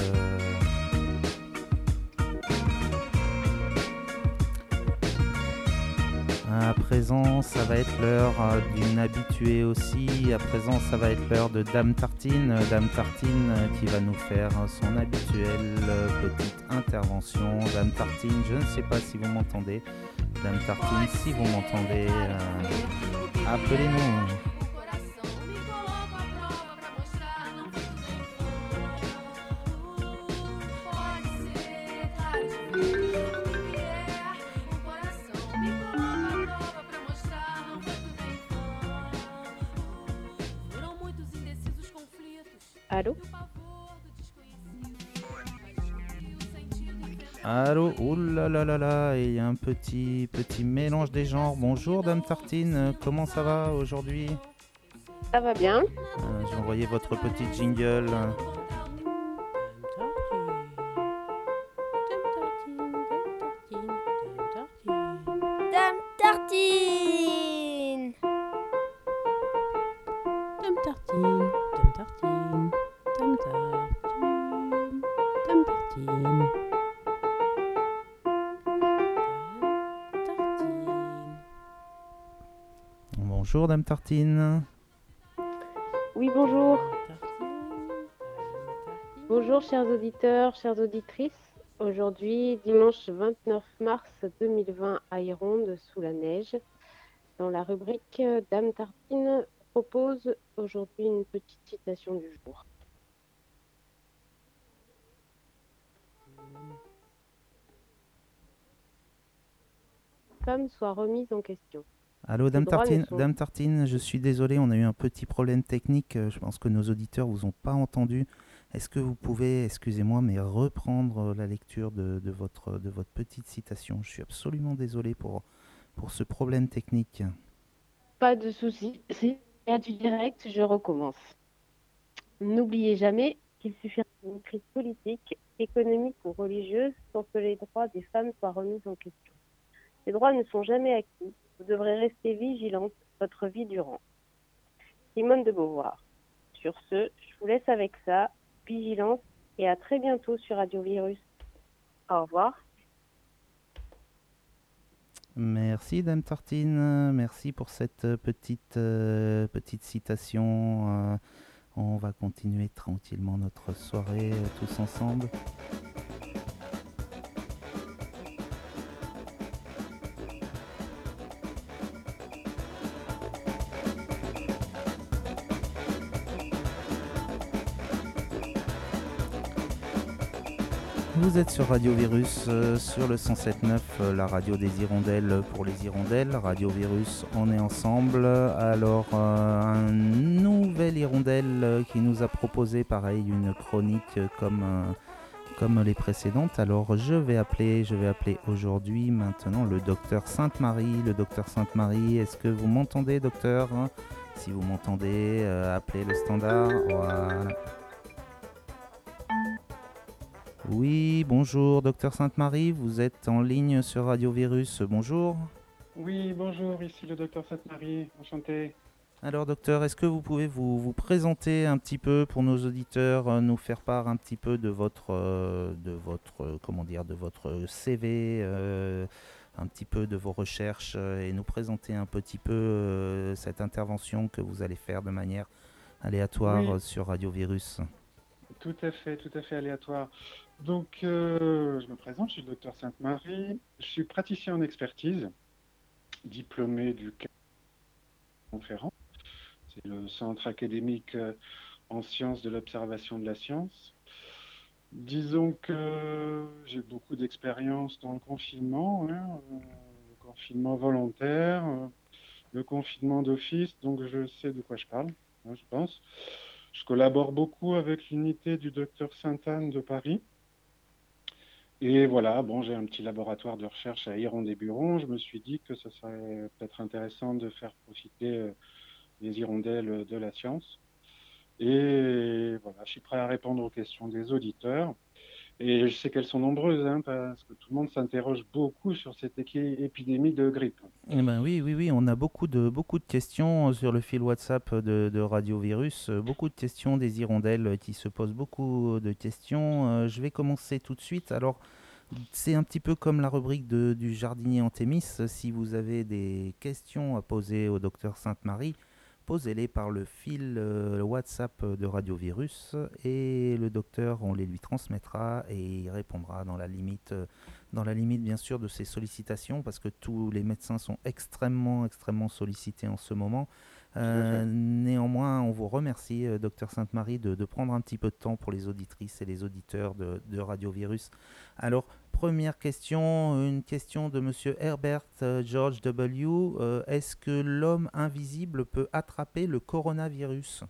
À présent, ça va être l'heure d'une habituée aussi. À présent, ça va être l'heure de Dame Tartine. Dame Tartine qui va nous faire son habituelle petite intervention. Dame Tartine, je ne sais pas si vous m'entendez. Dame Tartine, si vous m'entendez, euh, appelez-nous. Allô? Allô, oh là là là il y a un petit petit mélange des genres. Bonjour Dame Tartine, comment ça va aujourd'hui? Ça va bien Euh, J'ai envoyé votre petit jingle. Tartine. Oui, bonjour. Bonjour, chers auditeurs, chères auditrices. Aujourd'hui, dimanche 29 mars 2020 à Ironde, sous la neige. Dans la rubrique euh, Dame Tartine propose aujourd'hui une petite citation du jour. Femme soit remise en question. Allô Dame ne Tartine, Dame Tartine, je suis désolé, on a eu un petit problème technique. euh, Je pense que nos auditeurs vous ont pas entendu. Est-ce que vous pouvez, excusez-moi, mais reprendre euh, la lecture de, de votre de votre petite citation? Je suis absolument désolé pour pour ce problème technique. Pas de souci, c'est il y a du direct, je recommence. N'oubliez jamais qu'il suffira d'une crise politique, économique ou religieuse pour que les droits des femmes soient remis en question. Les droits ne sont jamais acquis, vous devrez rester vigilante votre vie durant. Simone de Beauvoir. Sur ce, je vous laisse avec ça, vigilance et à très bientôt sur Radio Virus. Au revoir. Merci Dame Tartine, merci pour cette euh, petite, euh, petite citation. euh, on va continuer tranquillement notre soirée tous ensemble. Vous êtes sur Radio Virus, euh, sur le 107.9, euh, la radio des hirondelles pour les hirondelles. Radio Virus, on est ensemble. Alors, euh, un nouvel hirondelle qui nous a proposé, pareil, une chronique comme, comme les précédentes. Alors, je vais appeler, je vais appeler aujourd'hui, maintenant, le docteur Sainte-Marie. Le docteur Sainte-Marie, est-ce que vous m'entendez, docteur? Si vous m'entendez, appelez le standard. Voilà. Oui, bonjour, docteur Sainte-Marie, vous êtes en ligne sur Radio Virus. Bonjour. Oui, bonjour, ici le docteur Sainte-Marie, enchanté. Alors docteur, est-ce que vous pouvez vous, vous présenter un petit peu pour nos auditeurs, euh, nous faire part un petit peu de votre, euh, de votre, euh, comment dire, de votre CV, un petit peu de vos recherches et nous présenter un petit peu cette intervention que vous allez faire de manière aléatoire Oui. sur Radio Virus? Tout à fait, tout à fait aléatoire. Donc, euh, je me présente, je suis le docteur Sainte-Marie, je suis praticien en expertise, diplômé du conférence. C'est le centre académique euh, en sciences de l'observation de la science. Disons que j'ai beaucoup d'expérience dans le confinement, hein, euh, le confinement volontaire, le confinement d'office, donc je sais de quoi je parle, hein, je pense. Je collabore beaucoup avec l'unité du docteur Sainte-Anne de Paris. Et voilà, bon, j'ai un petit laboratoire de recherche à Hirondé-Buron. Je me suis dit que ce serait peut-être intéressant de faire profiter euh, les hirondelles de la science. Et voilà, je suis prêt à répondre aux questions des auditeurs. Et je sais qu'elles sont nombreuses, hein, parce que tout le monde s'interroge beaucoup sur cette épidémie de grippe. Eh ben oui, oui, oui, on a beaucoup de, beaucoup de questions sur le fil WhatsApp de, de Radio Virus, euh, beaucoup de questions des hirondelles qui se posent beaucoup de questions. Euh, je vais commencer tout de suite. Alors, c'est un petit peu comme la rubrique du jardinier en Thémis. Si vous avez des questions à poser au docteur Sainte-Marie, posez-les par le fil euh, WhatsApp de Radio Virus et le docteur, on les lui transmettra et il répondra dans la limite, euh, dans la limite bien sûr de ses sollicitations parce que tous les médecins sont extrêmement, extrêmement sollicités en ce moment. Euh, néanmoins, on vous remercie, euh, docteur Sainte-Marie, de, de prendre un petit peu de temps pour les auditrices et les auditeurs de, de Radio Virus. Alors, première question, une question de monsieur Herbert euh, George W. Euh, Est-ce que l'homme invisible peut attraper le coronavirus?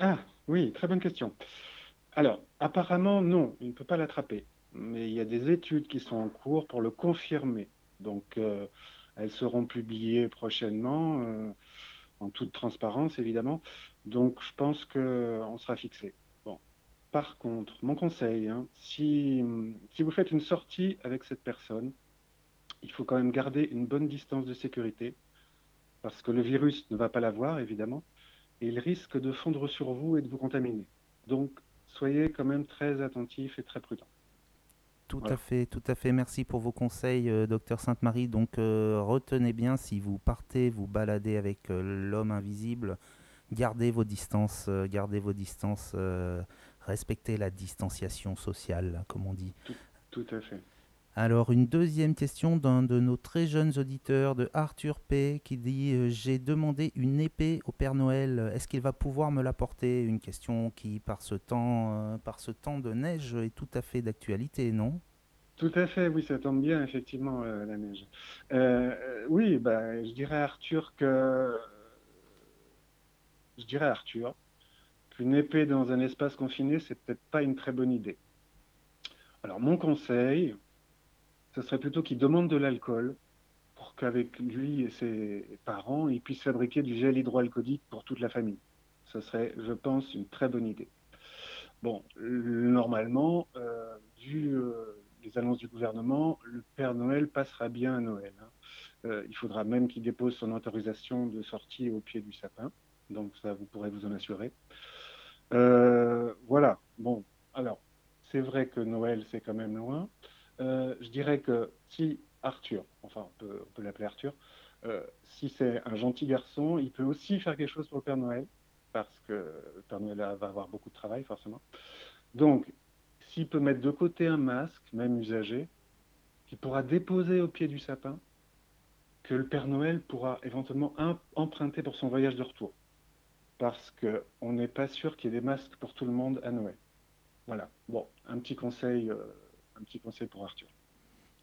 Ah, oui, très bonne question. Alors, apparemment, non, il ne peut pas l'attraper. Mais il y a des études qui sont en cours pour le confirmer. Donc, euh, elles seront publiées prochainement, euh, en toute transparence, évidemment. Donc, je pense qu'on sera fixé. Bon. Par contre, mon conseil, hein, si, si vous faites une sortie avec cette personne, il faut quand même garder une bonne distance de sécurité, parce que le virus ne va pas l'avoir, évidemment et il risque de fondre sur vous et de vous contaminer. Donc, soyez quand même très attentifs et très prudents. Tout Voilà. à fait, tout à fait. Merci pour vos conseils, euh, docteur Sainte-Marie. Donc, euh, retenez bien, si vous partez vous balader avec euh, l'homme invisible, gardez vos distances, euh, gardez vos distances, respectez la distanciation sociale, comme on dit. Tout à fait. Alors, une deuxième question d'un de nos très jeunes auditeurs, de Arthur P, qui dit euh, J'ai demandé une épée au Père Noël. Est-ce qu'il va pouvoir me l'apporter? Une question qui, par ce temps, euh, par ce de neige, est tout à fait d'actualité, non? Tout à fait, oui, ça tombe bien, effectivement, euh, la neige. Oui, bah, je dirais à Arthur que. Je dirais Arthur qu'une épée dans un espace confiné, c'est peut-être pas une très bonne idée. Alors, mon conseil, ce serait plutôt qu'il demande de l'alcool pour qu'avec lui et ses parents, il puisse fabriquer du gel hydroalcoolique pour toute la famille. Ce serait, je pense, une très bonne idée. Bon, normalement, euh, vu euh, les annonces du gouvernement, le Père Noël passera bien à Noël. hein. Euh, il faudra même qu'il dépose son autorisation de sortie au pied du sapin. Donc ça, vous pourrez vous en assurer. Voilà. Bon, alors, c'est vrai que Noël, c'est quand même loin. Euh, je dirais que si Arthur, enfin, on peut, l'appeler Arthur, euh, si c'est un gentil garçon, il peut aussi faire quelque chose pour le Père Noël, parce que le Père Noël va avoir beaucoup de travail, forcément. Donc, s'il peut mettre de côté un masque, même usagé, qu'il pourra déposer au pied du sapin, que le Père Noël pourra éventuellement emprunter pour son voyage de retour. Parce qu'on n'est pas sûr qu'il y ait des masques pour tout le monde à Noël. Voilà. Bon, un petit conseil, euh, un petit conseil pour Arthur.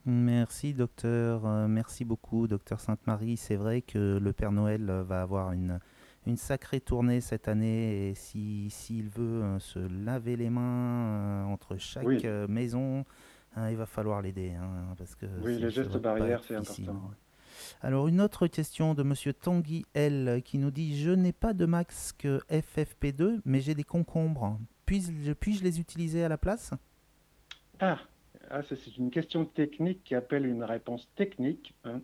Merci docteur, Euh, merci beaucoup docteur Sainte-Marie. C'est vrai que le Père Noël euh, va avoir une, une sacrée tournée cette année et si s'il veut euh, se laver les mains entre chaque Oui. maison, hein, il va falloir l'aider hein, parce que Oui, les gestes barrières, c'est important. Alors une autre question de Monsieur Tanguy L qui nous dit je n'ai pas de masque FFP2 mais j'ai des concombres. Puis-je puis les utiliser à la place? Ah, ah, c'est une question technique qui appelle une réponse technique. hein.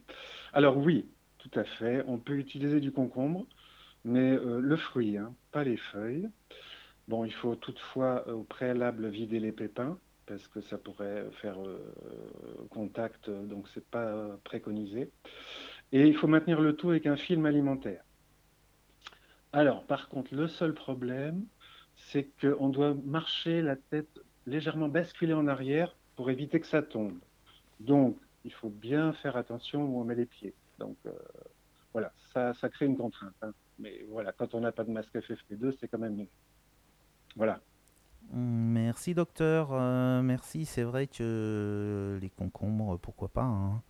Alors oui, tout à fait, on peut utiliser du concombre, mais euh, le fruit, hein, pas les feuilles. Bon, il faut toutefois euh, au préalable vider les pépins parce que ça pourrait faire euh, contact, donc c'est pas préconisé. Et il faut maintenir le tout avec un film alimentaire. Alors, par contre, le seul problème, c'est qu'on doit marcher la tête légèrement basculer en arrière pour éviter que ça tombe. Donc, il faut bien faire attention où on met les pieds. Donc, euh, voilà, ça, ça crée une contrainte. hein. Mais voilà, quand on n'a pas de masque FFP2, c'est quand même mieux. Voilà. Merci docteur, Euh, merci. C'est vrai que les concombres, pourquoi pas. hein.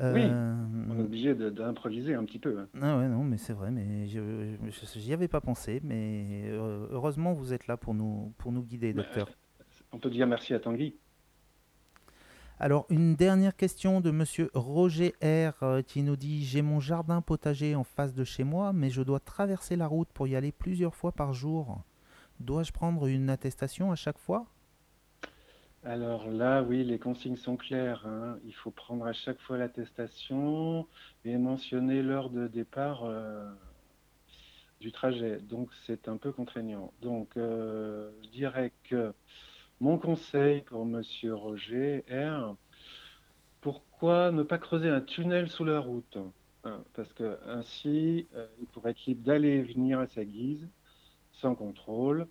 Oui, Euh, on est obligé d'improviser un petit peu. hein. Ah ouais, non, mais c'est vrai, mais j'y avais pas pensé, mais heureusement vous êtes là pour nous, pour nous guider, Bah, docteur. On peut dire merci à Tanguy. Alors, une dernière question de monsieur Roger R euh, qui nous dit J'ai mon jardin potager en face de chez moi, mais je dois traverser la route pour y aller plusieurs fois par jour. Dois-je prendre une attestation à chaque fois? Alors là, oui, les consignes sont claires. hein. Il faut prendre à chaque fois l'attestation et mentionner l'heure de départ euh, du trajet. Donc c'est un peu contraignant. Donc euh, je dirais que mon conseil pour Monsieur Roger R, pourquoi ne pas creuser un tunnel sous la route? Parce que ainsi, euh, il pourrait être libre d'aller et venir à sa guise, sans contrôle.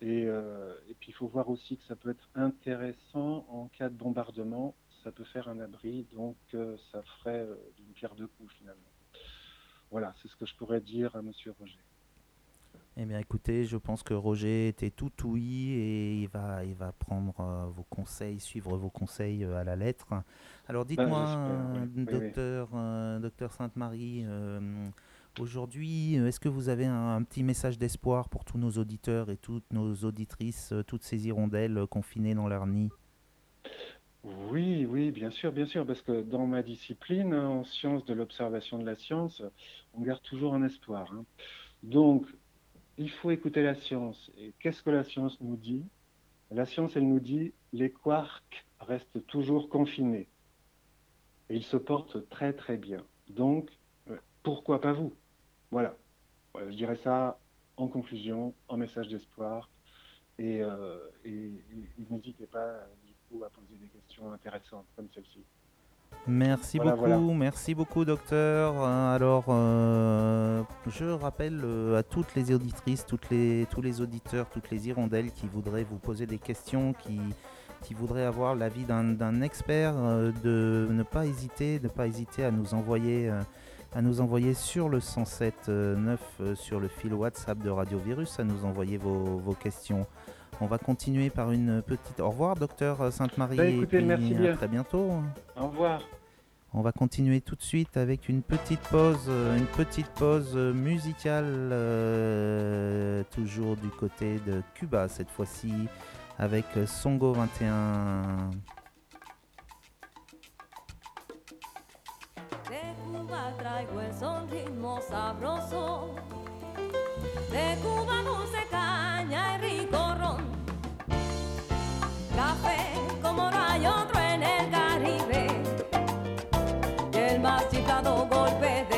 Et, euh, et puis il faut voir aussi que ça peut être intéressant en cas de bombardement. Ça peut faire un abri, donc euh, ça ferait d'une pierre deux coups finalement. Voilà, c'est ce que je pourrais dire à Monsieur Roger. Eh bien, écoutez, je pense que Roger était tout ouïe et il va, il va prendre euh, vos conseils, suivre vos conseils euh, à la lettre. Alors, dites-moi, j'espère, oui. euh, Oui, docteur, docteur Sainte-Marie, aujourd'hui, est-ce que vous avez un, un petit message d'espoir pour tous nos auditeurs et toutes nos auditrices, toutes ces hirondelles confinées dans leur nid? Oui, oui, bien sûr, bien sûr, parce que dans ma discipline, en sciences de l'observation de la science, on garde toujours un espoir. hein. Donc, il faut écouter la science. Et qu'est-ce que la science nous dit? La science, elle nous dit les quarks restent toujours confinés. Et ils se portent très, très bien. Donc, euh, pourquoi pas vous? Voilà. Voilà, Je dirais ça en conclusion, en message d'espoir. Et, euh, et- et n'hésitez pas, euh, du coup, à poser des questions intéressantes comme celle-ci. Merci Voilà, beaucoup, voilà. merci beaucoup docteur. Euh, Alors, euh, je rappelle euh, à toutes les auditrices, toutes les, tous les auditeurs, toutes les hirondelles qui voudraient vous poser des questions, qui, qui voudraient avoir l'avis d'un d'un expert, euh, de ne pas hésiter, ne pas hésiter à nous envoyer, euh, à nous envoyer sur le 107.9 euh, sur le fil WhatsApp de Radio Virus, à nous envoyer vos, vos questions. On va continuer par une petite. Au revoir, docteur Sainte-Marie. Bah, et écoutez, puis merci à bien. très bientôt. Au revoir. On va continuer tout de suite avec une petite pause, euh, une petite pause musicale, euh, toujours du côté de Cuba cette fois-ci, avec Songo 21. De Cuba traigo el son ritmo sabroso. De Cuba dulce caña y rico ron. Y el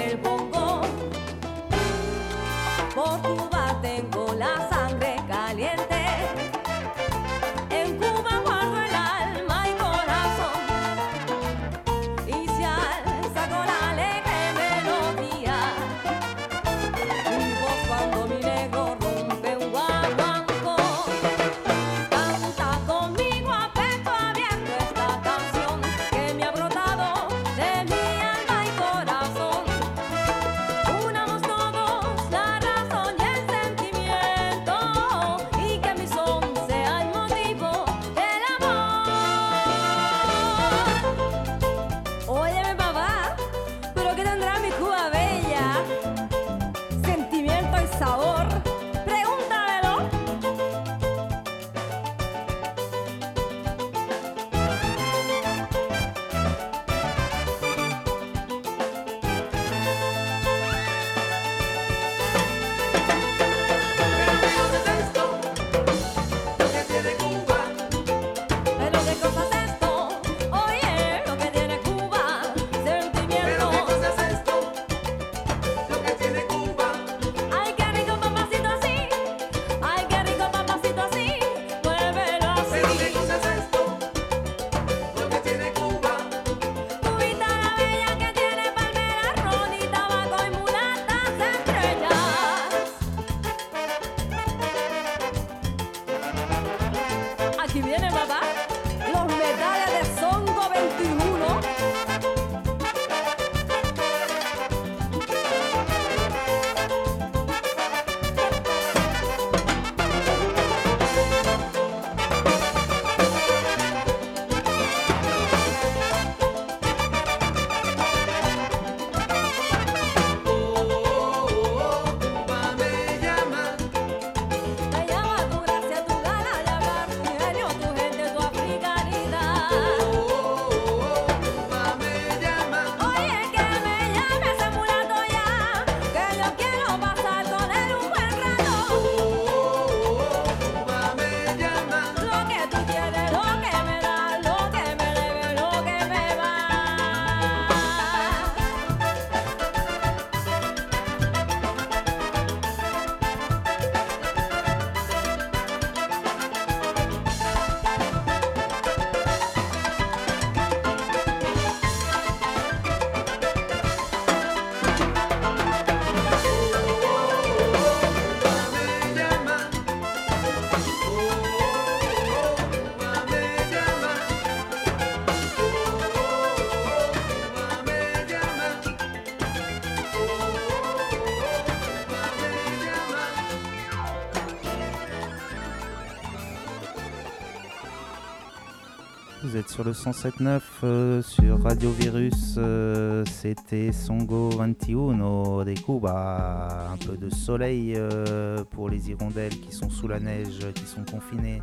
sur le 107.9 euh, sur Radio Virus. euh, C'était Songo 21 de Cuba. Un peu de soleil euh, pour les hirondelles qui sont sous la neige, qui sont confinées.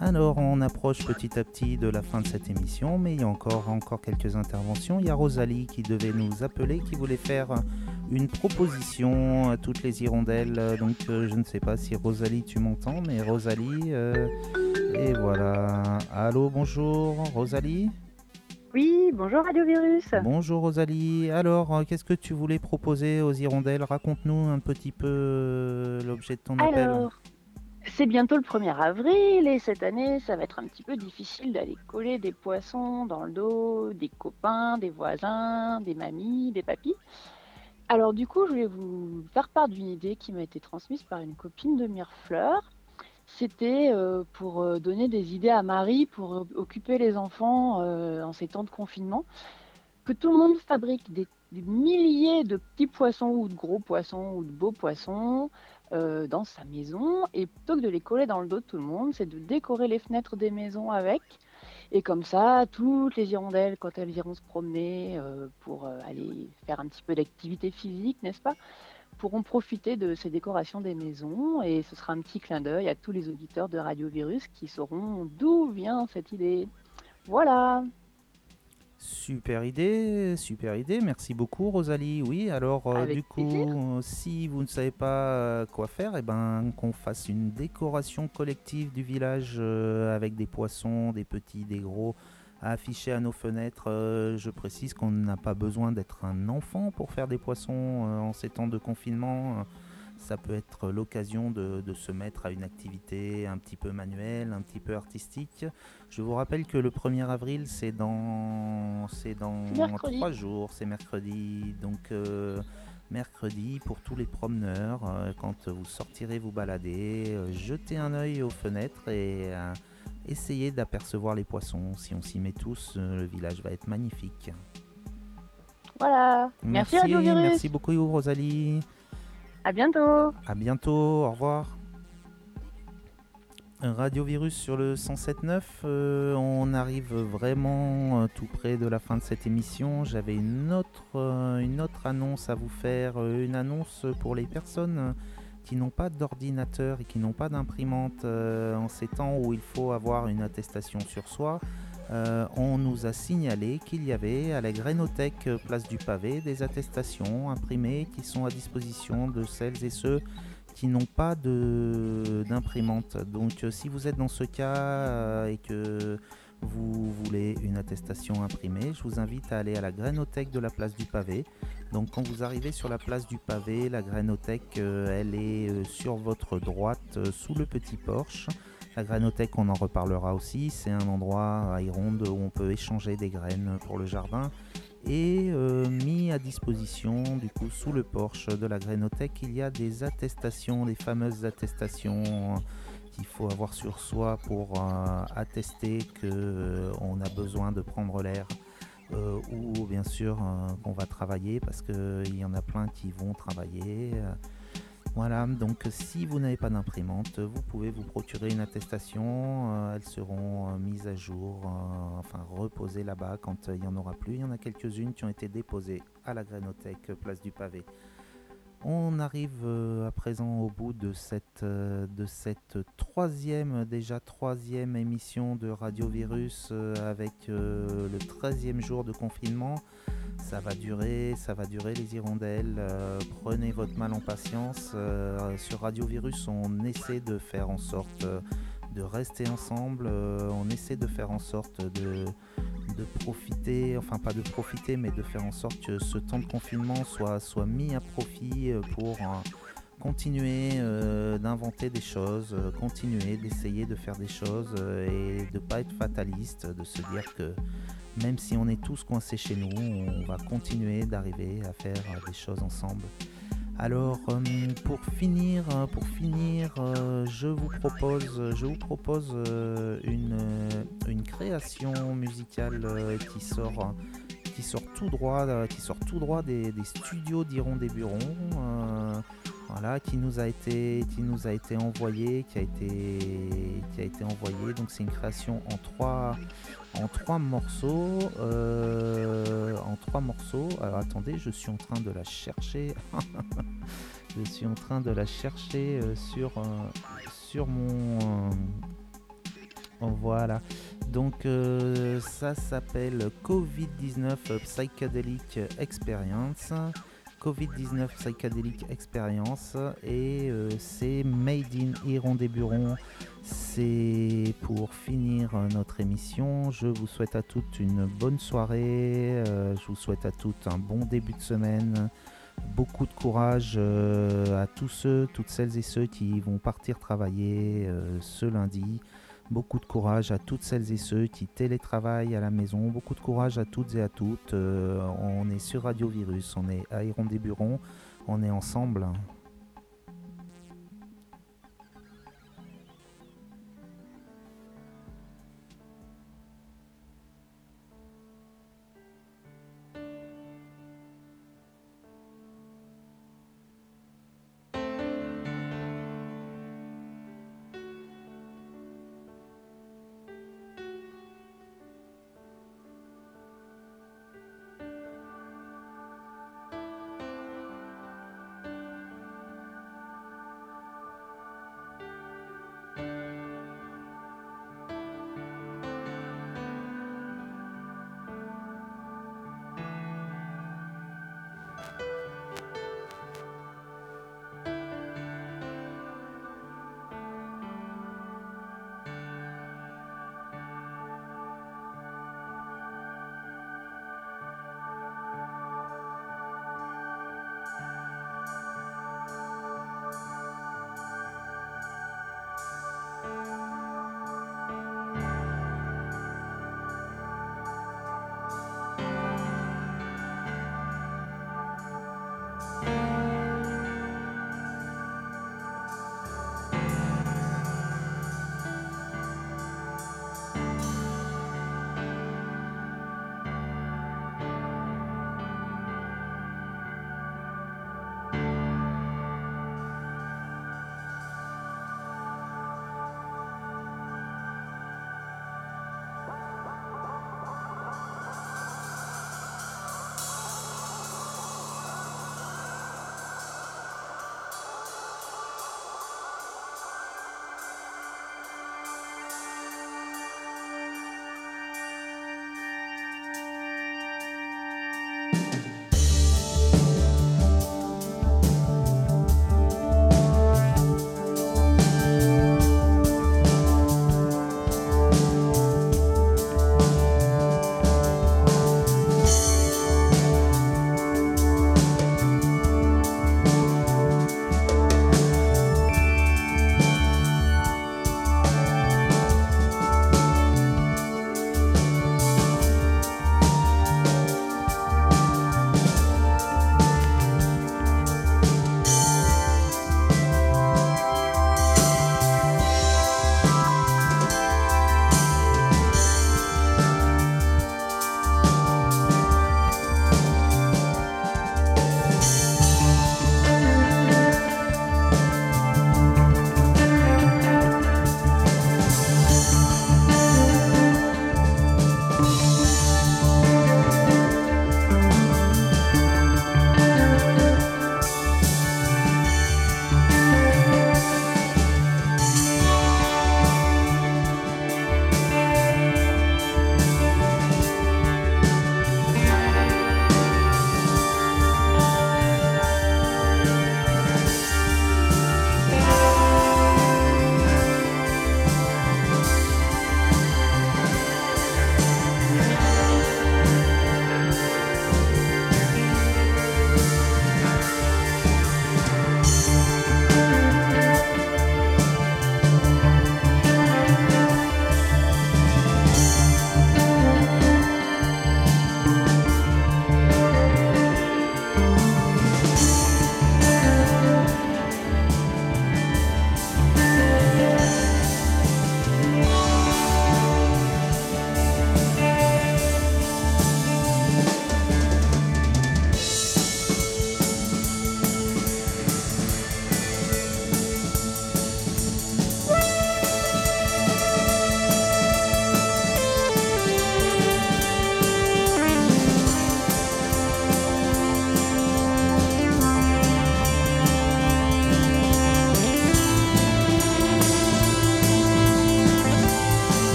Alors, on approche petit à petit de la fin de cette émission, mais il y a encore, encore quelques interventions. Il y a Rosalie qui devait nous appeler, qui voulait faire une proposition à toutes les hirondelles. Donc, je ne sais pas si Rosalie, tu m'entends, mais Rosalie. Et voilà. Allô, bonjour, Rosalie Oui, bonjour Radio Virus. Bonjour Rosalie. Alors, euh, qu'est-ce que tu voulais proposer aux hirondelles? Raconte-nous un petit peu euh, l'objet de ton appel. Alors, c'est bientôt le 1er avril et cette année, ça va être un petit peu difficile d'aller coller des poissons dans le dos des copains, des voisins, des mamies, des papis. Alors du coup, je vais vous faire part d'une idée qui m'a été transmise par une copine de Mirefleur. C'était euh, pour euh, donner des idées à Marie pour euh, occuper les enfants en ces temps de confinement. Que tout le monde fabrique des, milliers de petits poissons ou de gros poissons ou de beaux poissons dans sa maison. Et plutôt que de les coller dans le dos de tout le monde, c'est de décorer les fenêtres des maisons avec. Et comme ça, toutes les hirondelles, quand elles iront se promener pour aller faire un petit peu d'activité physique, n'est-ce pas, pourront profiter de ces décorations des maisons. Et ce sera un petit clin d'œil à tous les auditeurs de Radio Virus qui sauront d'où vient cette idée. Voilà. Super idée, super idée. Merci beaucoup Rosalie. Oui, alors euh, du coup, plaisir. si vous ne savez pas euh, quoi faire, eh ben qu'on fasse une décoration collective du village euh, avec des poissons, des petits, des gros, à afficher à nos fenêtres. Euh, je précise qu'on n'a pas besoin d'être un enfant pour faire des poissons euh, en ces temps de confinement. Ça peut être l'occasion de, de se mettre à une activité un petit peu manuelle, un petit peu artistique. Je vous rappelle que le 1er avril, c'est dans, c'est dans trois jours, c'est mercredi. Donc euh, mercredi pour tous les promeneurs, quand vous sortirez vous balader, jetez un œil aux fenêtres et essayez d'apercevoir les poissons. Si on s'y met tous, euh, le village va être magnifique. Voilà. Merci, Radio Virus. merci beaucoup Rosalie. À bientôt. À bientôt, au revoir. Radio Virus sur le 107.9, euh, on arrive vraiment euh, tout près de la fin de cette émission. J'avais une autre, euh, une autre annonce à vous faire, une annonce pour les personnes qui n'ont pas d'ordinateur et qui n'ont pas d'imprimante euh, en ces temps où il faut avoir une attestation sur soi. Euh, on nous a signalé qu'il y avait à la Grénothèque euh, Place du Pavé des attestations imprimées qui sont à disposition de celles et ceux qui n'ont pas d'imprimante. Donc si vous êtes dans ce cas et que vous voulez une attestation imprimée, je vous invite à aller à la Grénothèque de la place du Pavé. Donc quand vous arrivez sur la place du Pavé, la Grénothèque, euh, elle est euh, sur votre droite, euh, sous le petit porche. La Grénothèque, on en reparlera aussi, c'est un endroit à Ironde où on peut échanger des graines pour le jardin. Et mis à disposition, du coup, sous le porche de la Grénothèque, il y a des attestations, des fameuses attestations qu'il faut avoir sur soi pour attester qu'on a besoin de prendre l'air. Euh, ou bien sûr euh, qu'on va travailler parce qu'il y en a plein qui vont travailler. euh, voilà, donc si vous n'avez pas d'imprimante, vous pouvez vous procurer une attestation. elles seront mises à jour, enfin reposées là-bas quand il n'y en aura plus. Il y en a quelques-unes qui ont été déposées à la Grénothèque, place du Pavé. On arrive euh, à présent au bout de cette, euh, de cette troisième, déjà troisième émission de Radio Virus euh, avec le 13e jour de confinement. Ça va durer, ça va durer les hirondelles. prenez votre mal en patience. Sur Radio Virus, on essaie de faire en sorte de rester ensemble. on essaie de faire en sorte de, de profiter, enfin pas de profiter, mais de faire en sorte que ce temps de confinement soit, mis à profit euh, pour euh, continuer euh, d'inventer des choses, continuer d'essayer de faire des choses et de pas être fataliste, de se dire que même si on est tous coincés chez nous, on va continuer d'arriver à faire des choses ensemble. Alors euh, pour finir, euh, pour finir, euh, je vous propose, je vous propose une, création musicale qui sort, tout droit, qui sort tout droit des, des studios d'Iron des Burons. Voilà, qui nous a été, qui nous a été envoyé, qui a été, qui a été envoyé. Donc c'est une création en trois, en trois morceaux, euh, en trois morceaux. Alors attendez, je suis en train de la chercher. *laughs* je suis en train de la chercher euh, sur, euh, sur mon. voilà. Donc ça s'appelle Covid-19 Psychedelic Experience. Covid-19 Psychedelic Experience et euh, c'est Made in Iron des Burons. C'est pour finir euh, notre émission. Je vous souhaite à toutes une bonne soirée. euh, je vous souhaite à toutes un bon début de semaine. Beaucoup de courage à tous ceux, toutes celles et ceux qui vont partir travailler ce lundi. Beaucoup de courage à toutes celles et ceux qui télétravaillent à la maison. Beaucoup de courage à toutes et à toutes. Euh, on est sur Radio Virus, on est à Iron des Burons, on est ensemble.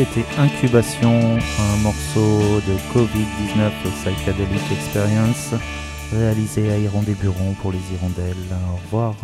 C'était Incubation, un morceau de Covid-19 Psychedelic Experience, réalisé à Hirondelle Buron pour les Hirondelles. Au revoir.